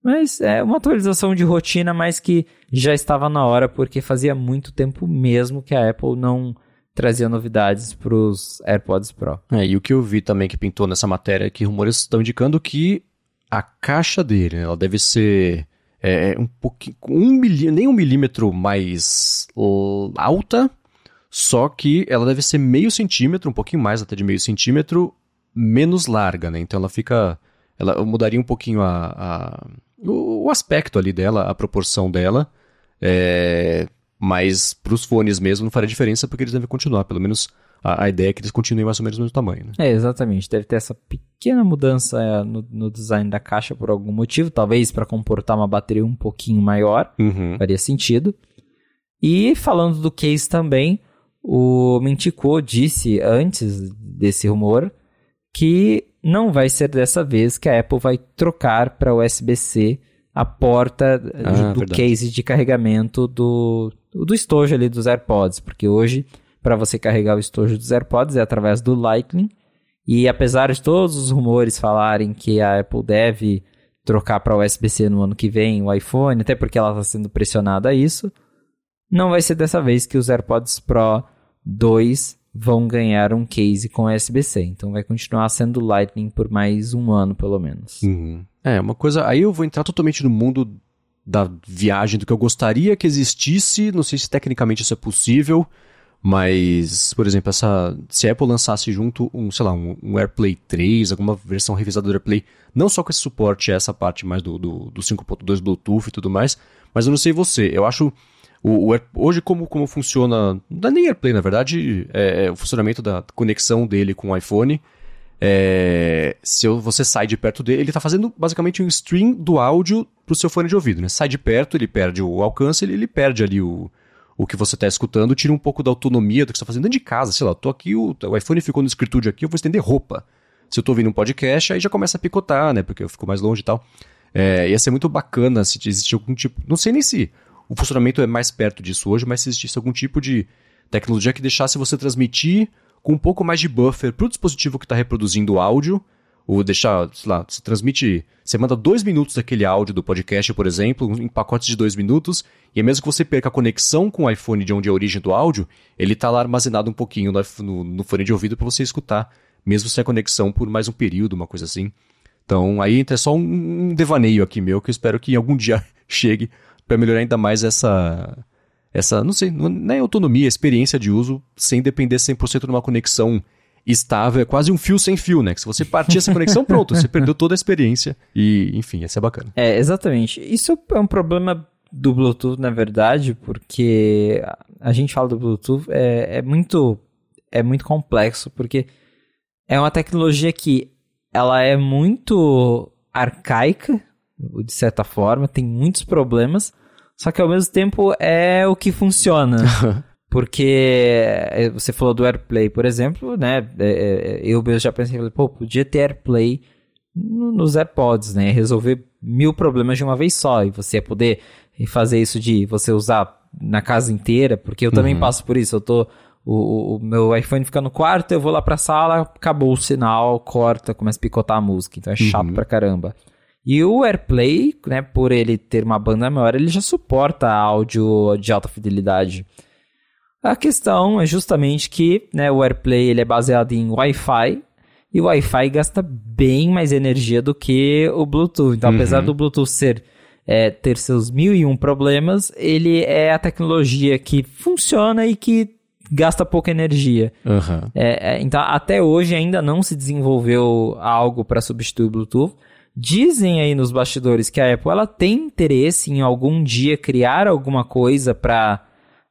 mas é uma atualização de rotina, mas que já estava na hora, porque fazia muito tempo mesmo que a Apple não trazia novidades para os AirPods Pro. É, e o que eu vi também que pintou nessa matéria é que rumores estão indicando que a caixa dele, ela deve ser é, um pouquinho, um nem um milímetro mais alta, só que ela deve ser meio centímetro, um pouquinho mais até de meio centímetro, menos larga, né? Então ela fica. Ela mudaria um pouquinho a, a o, o, aspecto ali dela, a proporção dela. É, mas para os fones mesmo não faria diferença porque eles devem continuar, pelo menos a, a, ideia é que eles continuem mais ou menos no mesmo tamanho. Né? É, exatamente. Deve ter essa pequena mudança é, no, no design da caixa por algum motivo, talvez para comportar uma bateria um pouquinho maior, uhum. faria sentido. E falando do case também, o Mentico disse antes desse rumor que não vai ser dessa vez que a Apple vai trocar para USB-C a porta ah, do verdade. case de carregamento do, do estojo ali dos AirPods, porque hoje para você carregar o estojo dos AirPods é através do Lightning. E apesar de todos os rumores falarem que a Apple deve trocar para USB-C no ano que vem o iPhone, até porque ela está sendo pressionada a isso, não vai ser dessa vez que os AirPods Pro 2 vão ganhar um case com USB-C. Então vai continuar sendo Lightning por mais um ano, pelo menos. Uhum. É, uma coisa. Aí eu vou entrar totalmente no mundo da viagem do que eu gostaria que existisse. Não sei se tecnicamente isso é possível. Mas, por exemplo, essa, se a Apple lançasse junto um, sei lá, um, um, AirPlay 3, alguma versão revisada do AirPlay, não só com esse suporte, essa parte mais do, do, do 5.2 Bluetooth e tudo mais, mas eu não sei você, eu acho o, o hoje como, como funciona, não é nem AirPlay na verdade, é, é o funcionamento da conexão dele com o iPhone, é, se você sai de perto dele, ele está fazendo basicamente um stream do áudio para o seu fone de ouvido, né? Sai de perto, ele perde o alcance, ele, ele perde ali o, o que você está escutando, tira um pouco da autonomia do que você está fazendo dentro de casa. Sei lá, tô aqui, o, o iPhone ficou no escritório aqui, eu vou estender roupa. Se eu estou ouvindo um podcast, aí já começa a picotar, né? Porque eu fico mais longe e tal. É, ia ser muito bacana se existisse algum tipo. Não sei nem se o funcionamento é mais perto disso hoje, mas se existisse algum tipo de tecnologia que deixasse você transmitir com um pouco mais de buffer para o dispositivo que está reproduzindo o áudio ou deixar, sei lá, você transmite, você manda dois minutos daquele áudio do podcast, por exemplo, em pacotes de dois minutos, e é mesmo que você perca a conexão com o iPhone de onde é a origem do áudio, ele está lá armazenado um pouquinho no, no, fone de ouvido para você escutar, mesmo sem a conexão por mais um período, uma coisa assim. Então, aí é só um, devaneio aqui meu, que eu espero que algum dia chegue para melhorar ainda mais essa, essa, não sei, não é autonomia, é experiência de uso, sem depender 100% de uma conexão estável, é quase um fio sem fio, né? Que se você partir essa conexão, pronto, você perdeu toda a experiência e, enfim, essa é bacana. É, exatamente. Isso é um problema do Bluetooth, na verdade, porque a gente fala do Bluetooth, é, é muito é muito complexo, porque é uma tecnologia que ela é muito arcaica, de certa forma, tem muitos problemas, só que ao mesmo tempo é o que funciona. Porque eh, você falou do AirPlay, por exemplo, né? É, é, eu mesmo já pensei, pô, podia ter AirPlay nos AirPods, né? Resolver mil problemas de uma vez só. E você poder fazer isso de você usar na casa inteira, porque eu também uhum. passo por isso. Eu tô. O, o, meu iPhone fica no quarto, eu vou lá pra sala, acabou o sinal, corta, começa a picotar a música. Então é chato uhum. pra caramba. E o AirPlay, né, por ele ter uma banda maior, ele já suporta áudio de alta fidelidade. A questão é justamente que né, o AirPlay ele é baseado em Wi-Fi e o Wi-Fi gasta bem mais energia do que o Bluetooth. Então, uhum. apesar do Bluetooth ser é, ter seus mil e um problemas, ele é a tecnologia que funciona e que gasta pouca energia. Uhum. É, então, até hoje ainda não se desenvolveu algo para substituir o Bluetooth. Dizem aí nos bastidores que a Apple ela tem interesse em algum dia criar alguma coisa para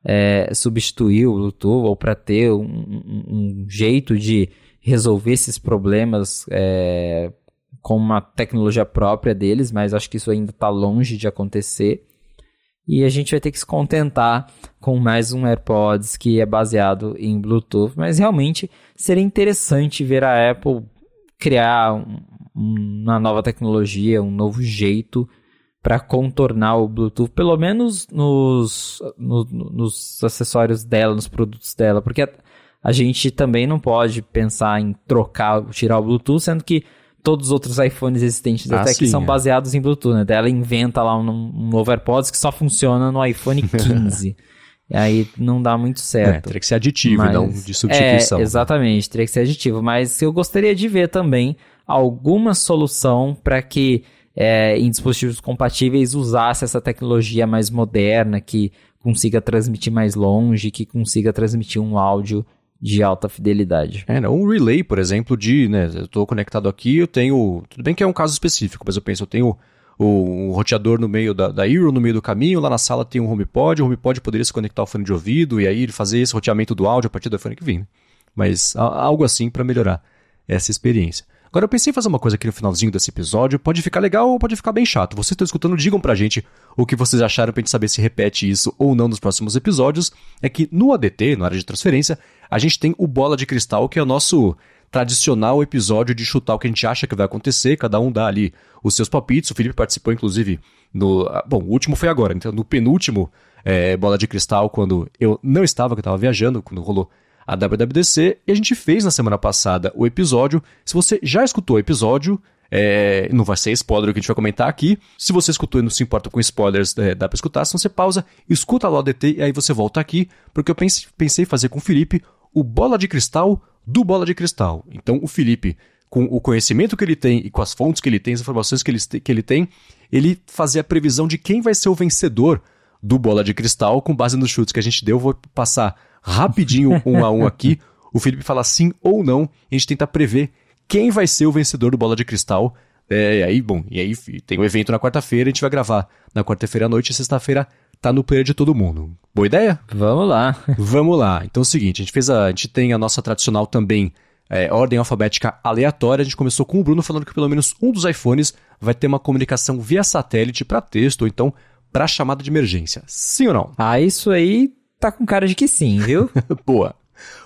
é, substituir o Bluetooth ou para ter um, um, um, jeito de resolver esses problemas é, com uma tecnologia própria deles, mas acho que isso ainda está longe de acontecer. E a gente vai ter que se contentar com mais um AirPods que é baseado em Bluetooth, mas realmente seria interessante ver a Apple criar um, uma nova tecnologia, um novo jeito para contornar o Bluetooth, pelo menos nos, no, nos acessórios dela, nos produtos dela, porque a, a, gente também não pode pensar em trocar, tirar o Bluetooth, sendo que todos os outros iPhones existentes ah, até sim, que são é. baseados em Bluetooth, né? Ela inventa lá um, um novo AirPods que só funciona no iPhone 15. e aí não dá muito certo. É, teria que ser aditivo mas, e não de substituição. É, exatamente, teria que ser aditivo. Mas eu gostaria de ver também alguma solução para que é, em dispositivos compatíveis usasse essa tecnologia mais moderna, que consiga transmitir mais longe, que consiga transmitir um áudio de alta fidelidade. É, né? um relay, por exemplo, de, né, eu estou conectado aqui, eu tenho, tudo bem que é um caso específico, mas eu penso, eu tenho o, roteador no meio da, da Eero, no meio do caminho, lá na sala tem um HomePod, o HomePod poderia se conectar ao fone de ouvido e aí fazer esse roteamento do áudio a partir do fone que vem. Né? Mas algo assim para melhorar essa experiência. Agora eu pensei em fazer uma coisa aqui no finalzinho desse episódio, pode ficar legal ou pode ficar bem chato. Vocês estão escutando, digam pra gente o que vocês acharam pra gente saber se repete isso ou não nos próximos episódios. É que no ADT, na área de transferência, a gente tem o Bola de Cristal, que é o nosso tradicional episódio de chutar o que a gente acha que vai acontecer, cada um dá ali os seus palpites. O Felipe participou, inclusive, no. Ah, bom, o último foi agora, então no penúltimo é, Bola de Cristal, quando eu não estava, que eu estava viajando, quando rolou a WWDC, e a gente fez na semana passada o episódio. Se você já escutou o episódio, é, não vai ser spoiler o que a gente vai comentar aqui. Se você escutou e não se importa com spoilers, é, dá pra escutar. Se você pausa, escuta lá o DT e aí você volta aqui, porque eu pense, pensei fazer com o Felipe o Bola de Cristal do Bola de Cristal. Então, o Felipe, com o conhecimento que ele tem e com as fontes que ele tem, as informações que ele, que ele tem, ele fazia a previsão de quem vai ser o vencedor do Bola de Cristal com base nos chutes que a gente deu. Vou passar rapidinho um a um aqui. O Felipe fala sim ou não. E a gente tenta prever quem vai ser o vencedor do Bola de Cristal. É, e aí, bom, e aí tem o um evento na quarta-feira, a gente vai gravar na quarta-feira à noite e sexta-feira tá no player de todo mundo. Boa ideia? Vamos lá. Vamos lá. Então é o seguinte, a gente fez a, a gente tem a nossa tradicional também é, ordem alfabética aleatória. A gente começou com o Bruno falando que pelo menos um dos iPhones vai ter uma comunicação via satélite para texto ou então para chamada de emergência. Sim ou não? Ah, isso aí tá com cara de que sim, viu? Boa.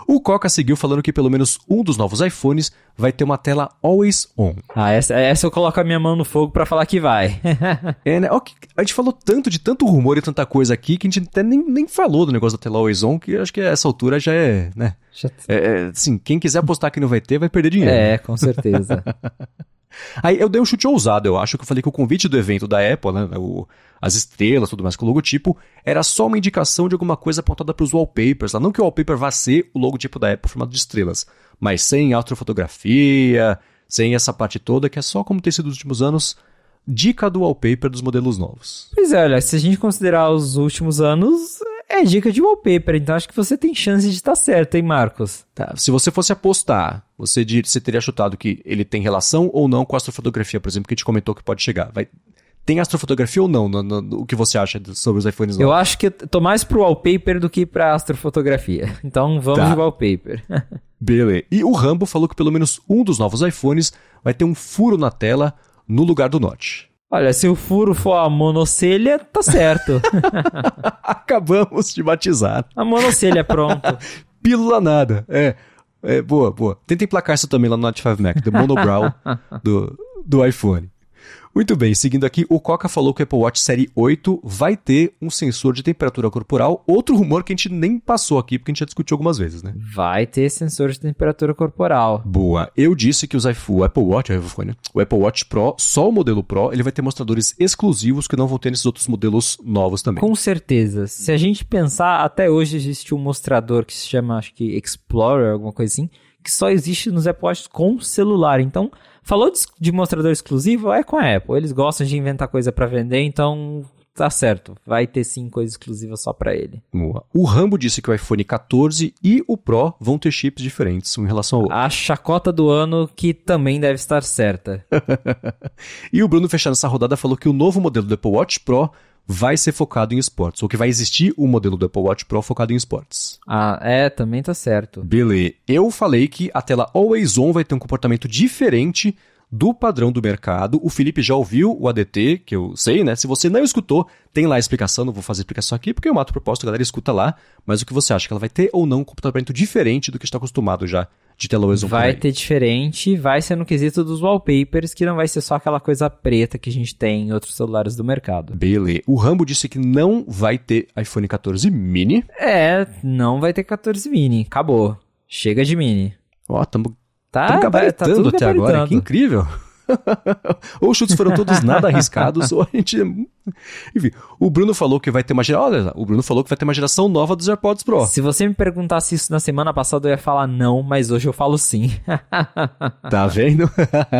O Coca seguiu falando que pelo menos um dos novos iPhones vai ter uma tela Always On. Ah, essa, essa eu coloco a minha mão no fogo para falar que vai. é, né? A gente falou tanto de tanto rumor e tanta coisa aqui que a gente até nem, nem falou do negócio da tela Always On, que acho que a essa altura já é, né? Já... É, é, assim, quem quiser apostar que não vai ter, vai perder dinheiro. É, com certeza. Aí eu dei um chute ousado, eu acho que eu falei que o convite do evento da Apple, né, o, as estrelas, tudo mais com o logotipo, era só uma indicação de alguma coisa apontada para os wallpapers. Lá. Não que o wallpaper vá ser o logotipo da Apple formado de estrelas, mas sem astrofotografia, sem essa parte toda, que é só como tem sido nos últimos anos, dica do wallpaper dos modelos novos. Pois é, olha, se a gente considerar os últimos anos, é dica de wallpaper, então acho que você tem chance de estar certo, hein, Marcos? Tá, se você fosse apostar, você, você teria chutado que ele tem relação ou não com a astrofotografia, por exemplo, que a gente comentou que pode chegar. Vai, tem astrofotografia ou não? No, no, no, o que você acha sobre os iPhones novos? Eu acho que tô mais pro wallpaper do que pra astrofotografia. Então vamos tá. de wallpaper. Beleza. E o Rambo falou que pelo menos um dos novos iPhones vai ter um furo na tela no lugar do notch. Olha, se o furo for a monocelha, tá certo. Acabamos de batizar. A monocelha, pronto. Pílula nada. É, é, boa, boa. Tenta emplacar isso também lá no Note 5 Mac, do monobrow do, do iPhone. Muito bem, seguindo aqui, o Coca falou que o Apple Watch Série 8 vai ter um sensor de temperatura corporal. Outro rumor que a gente nem passou aqui, porque a gente já discutiu algumas vezes, né? Vai ter sensor de temperatura corporal. Boa. Eu disse que os iPhone, o Apple Watch, o, iPhone, o Apple Watch Pro, só o modelo Pro, ele vai ter mostradores exclusivos que não vão ter nesses outros modelos novos também. Com certeza. Se a gente pensar, até hoje existe um mostrador que se chama, acho que Explorer, alguma coisa assim, que só existe nos Apple Watch com celular. Então, Falou de, de mostrador exclusivo, é com a Apple. Eles gostam de inventar coisa para vender, então tá certo. Vai ter sim coisa exclusiva só para ele. O Rambo disse que o iPhone 14 e o Pro vão ter chips diferentes em relação ao A chacota do ano que também deve estar certa. e o Bruno fechando essa rodada falou que o novo modelo do Apple Watch Pro vai ser focado em esportes, ou que vai existir o um modelo do Apple Watch Pro focado em esportes. Ah, é, também tá certo. Beleza. Eu falei que a tela Always On vai ter um comportamento diferente do padrão do mercado. O Felipe já ouviu o ADT, que eu sei, né? Se você não escutou, tem lá a explicação, não vou fazer explicação aqui, porque eu mato o propósito, a galera escuta lá. Mas o que você acha? Que ela vai ter ou não um comportamento diferente do que está acostumado já de tela Always On? Vai ter diferente, vai ser no quesito dos wallpapers, que não vai ser só aquela coisa preta que a gente tem em outros celulares do mercado. Beleza. O Rambo disse que não vai ter iPhone 14 mini. É, não vai ter 14 mini. Acabou. Chega de mini. Ó, oh, tamo Tá, gabaritando tá até gabaritando. agora, que incrível. Ou os chutes foram todos nada arriscados, ou a gente. Enfim, o Bruno falou que vai ter uma geração. Olha, o Bruno falou que vai ter uma geração nova dos AirPods Pro. Se você me perguntasse isso na semana passada, eu ia falar não, mas hoje eu falo sim. tá vendo?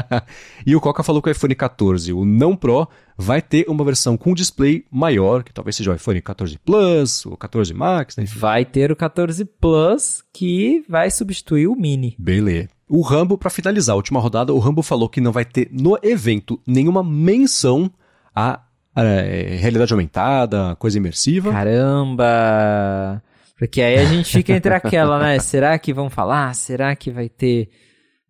e o Coca falou que o iPhone 14, o não Pro, vai ter uma versão com display maior, que talvez seja o iPhone 14 Plus, ou 14 Max, né? Vai ter o 14 Plus, que vai substituir o Mini. Beleza. O Rambo, para finalizar a última rodada, o Rambo falou que não vai ter no evento nenhuma menção a, a é, realidade aumentada, coisa imersiva. Caramba! Porque aí a gente fica entre aquela, né? Será que vão falar? Será que vai ter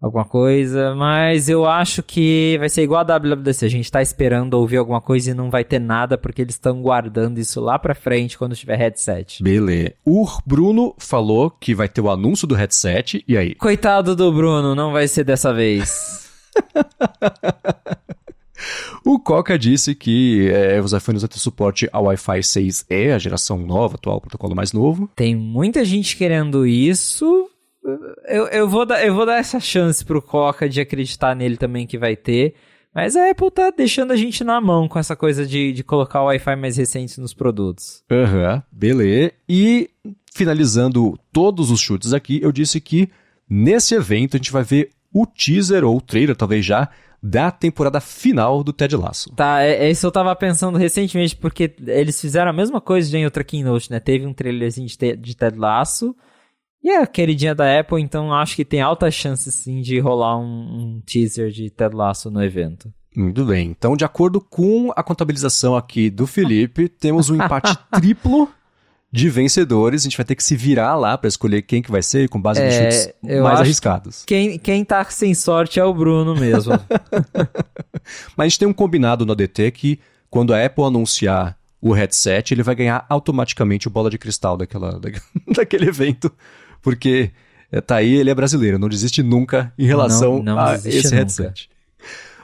alguma coisa, mas eu acho que vai ser igual a WWDC. A gente tá esperando ouvir alguma coisa e não vai ter nada porque eles estão guardando isso lá pra frente quando tiver headset. Beleza. O Bruno falou que vai ter o anúncio do headset, e aí? Coitado do Bruno, não vai ser dessa vez. O Coca disse que é, os iPhones vão ter suporte ao Wi-Fi 6E, a geração nova, atual, o protocolo mais novo. Tem muita gente querendo isso, eu, eu, vou dar, eu vou dar essa chance pro Coca de acreditar nele também que vai ter. Mas a Apple tá deixando a gente na mão com essa coisa de, de colocar o Wi-Fi mais recente nos produtos. Aham, uhum, beleza. E finalizando todos os chutes aqui, eu disse que nesse evento a gente vai ver o teaser ou o trailer, talvez já, da temporada final do Ted Lasso. Tá, é, é, isso eu tava pensando recentemente, porque eles fizeram a mesma coisa em outra keynote, né? Teve um trailerzinho de, de Ted Lasso, e é a queridinha da Apple, então acho que tem alta chance sim de rolar um, um teaser de Ted Lasso no evento. Muito bem. Então, de acordo com a contabilização aqui do Felipe, temos um empate triplo de vencedores. A gente vai ter que se virar lá para escolher quem que vai ser com base é, nos chutes mais arriscados. Quem, quem tá sem sorte é o Bruno mesmo. Mas a gente tem um combinado no ADT que quando a Apple anunciar o headset, ele vai ganhar automaticamente o bola de cristal daquela, daquele evento porque é, tá aí, ele é brasileiro, não desiste nunca em relação não, não a esse nunca. headset.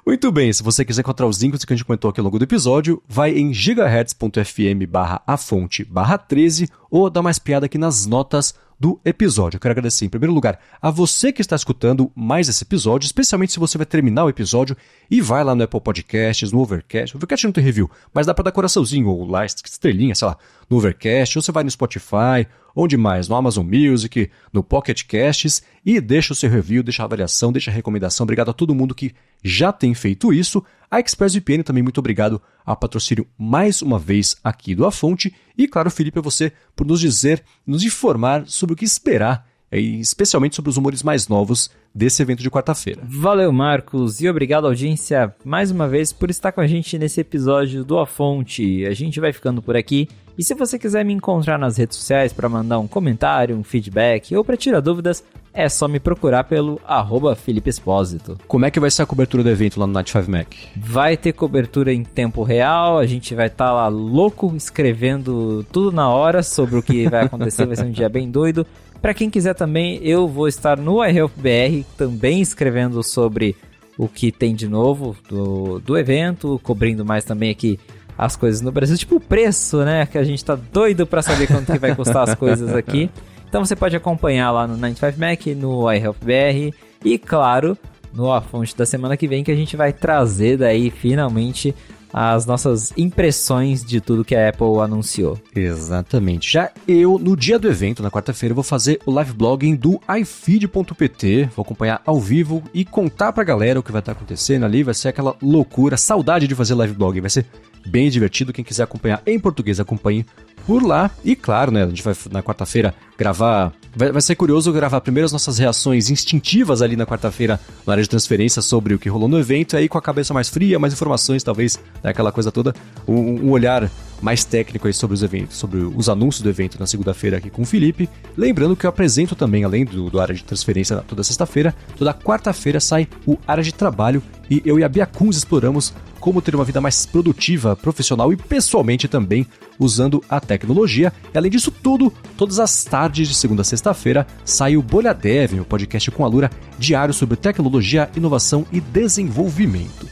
Muito bem, se você quiser encontrar os links que a gente comentou aqui ao longo do episódio, vai em gigahertz.fm barra a fonte barra 13 ou dá mais piada aqui nas notas do episódio. Eu quero agradecer, em primeiro lugar, a você que está escutando mais esse episódio, especialmente se você vai terminar o episódio e vai lá no Apple Podcasts, no Overcast. O Overcast não tem review, mas dá para dar coraçãozinho ou lá, estrelinha, sei lá, no Overcast, ou você vai no Spotify, onde mais? No Amazon Music, no Pocket Casts e deixa o seu review, deixa a avaliação, deixa a recomendação. Obrigado a todo mundo que já tem feito isso. A ExpressVPN também muito obrigado ao patrocínio mais uma vez aqui do A Fonte. E claro, Felipe, a você por nos dizer, nos informar sobre o que esperar, especialmente sobre os humores mais novos desse evento de quarta-feira. Valeu, Marcos, e obrigado, audiência, mais uma vez por estar com a gente nesse episódio do A Fonte. A gente vai ficando por aqui. E se você quiser me encontrar nas redes sociais para mandar um comentário, um feedback ou para tirar dúvidas, é só me procurar pelo arroba Felipe Espósito. Como é que vai ser a cobertura do evento lá no Night 5 Mac? Vai ter cobertura em tempo real, a gente vai estar tá lá louco escrevendo tudo na hora sobre o que vai acontecer, vai ser um dia bem doido. Para quem quiser também, eu vou estar no iHelpBR também escrevendo sobre o que tem de novo do, do evento, cobrindo mais também aqui as coisas no Brasil, tipo o preço, né? Que a gente tá doido para saber quanto que vai custar as coisas aqui. Então você pode acompanhar lá no 95Mac, no iHelpBR e, claro, no A Fonte da semana que vem que a gente vai trazer daí finalmente as nossas impressões de tudo que a Apple anunciou. Exatamente. Já eu, no dia do evento, na quarta-feira, vou fazer o live blogging do iFeed.pt. Vou acompanhar ao vivo e contar pra galera o que vai estar acontecendo ali. Vai ser aquela loucura, saudade de fazer live blogging. Vai ser bem divertido. Quem quiser acompanhar em português, acompanhe por lá. E claro, né, a gente vai na quarta-feira gravar. Vai, vai, ser curioso gravar primeiro as nossas reações instintivas ali na quarta-feira na área de transferência sobre o que rolou no evento, aí com a cabeça mais fria, mais informações, talvez, né, aquela coisa toda, um, um olhar mais técnico aí sobre os eventos, sobre os anúncios do evento na segunda-feira aqui com o Felipe. Lembrando que eu apresento também, além do, do área de transferência toda sexta-feira, toda quarta-feira sai o área de trabalho e eu e a Bia Kunz exploramos como ter uma vida mais produtiva, profissional e pessoalmente também usando a tecnologia. E além disso tudo, todas as tardes de segunda a sexta-feira sai o Bolha Dev, o podcast com a Lura, diário sobre tecnologia, inovação e desenvolvimento.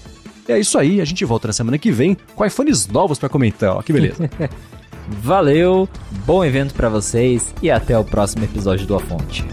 É isso aí, a gente volta na semana que vem com iPhones novos para comentar, ó, que beleza. Valeu, bom evento para vocês e até o próximo episódio do A Fonte.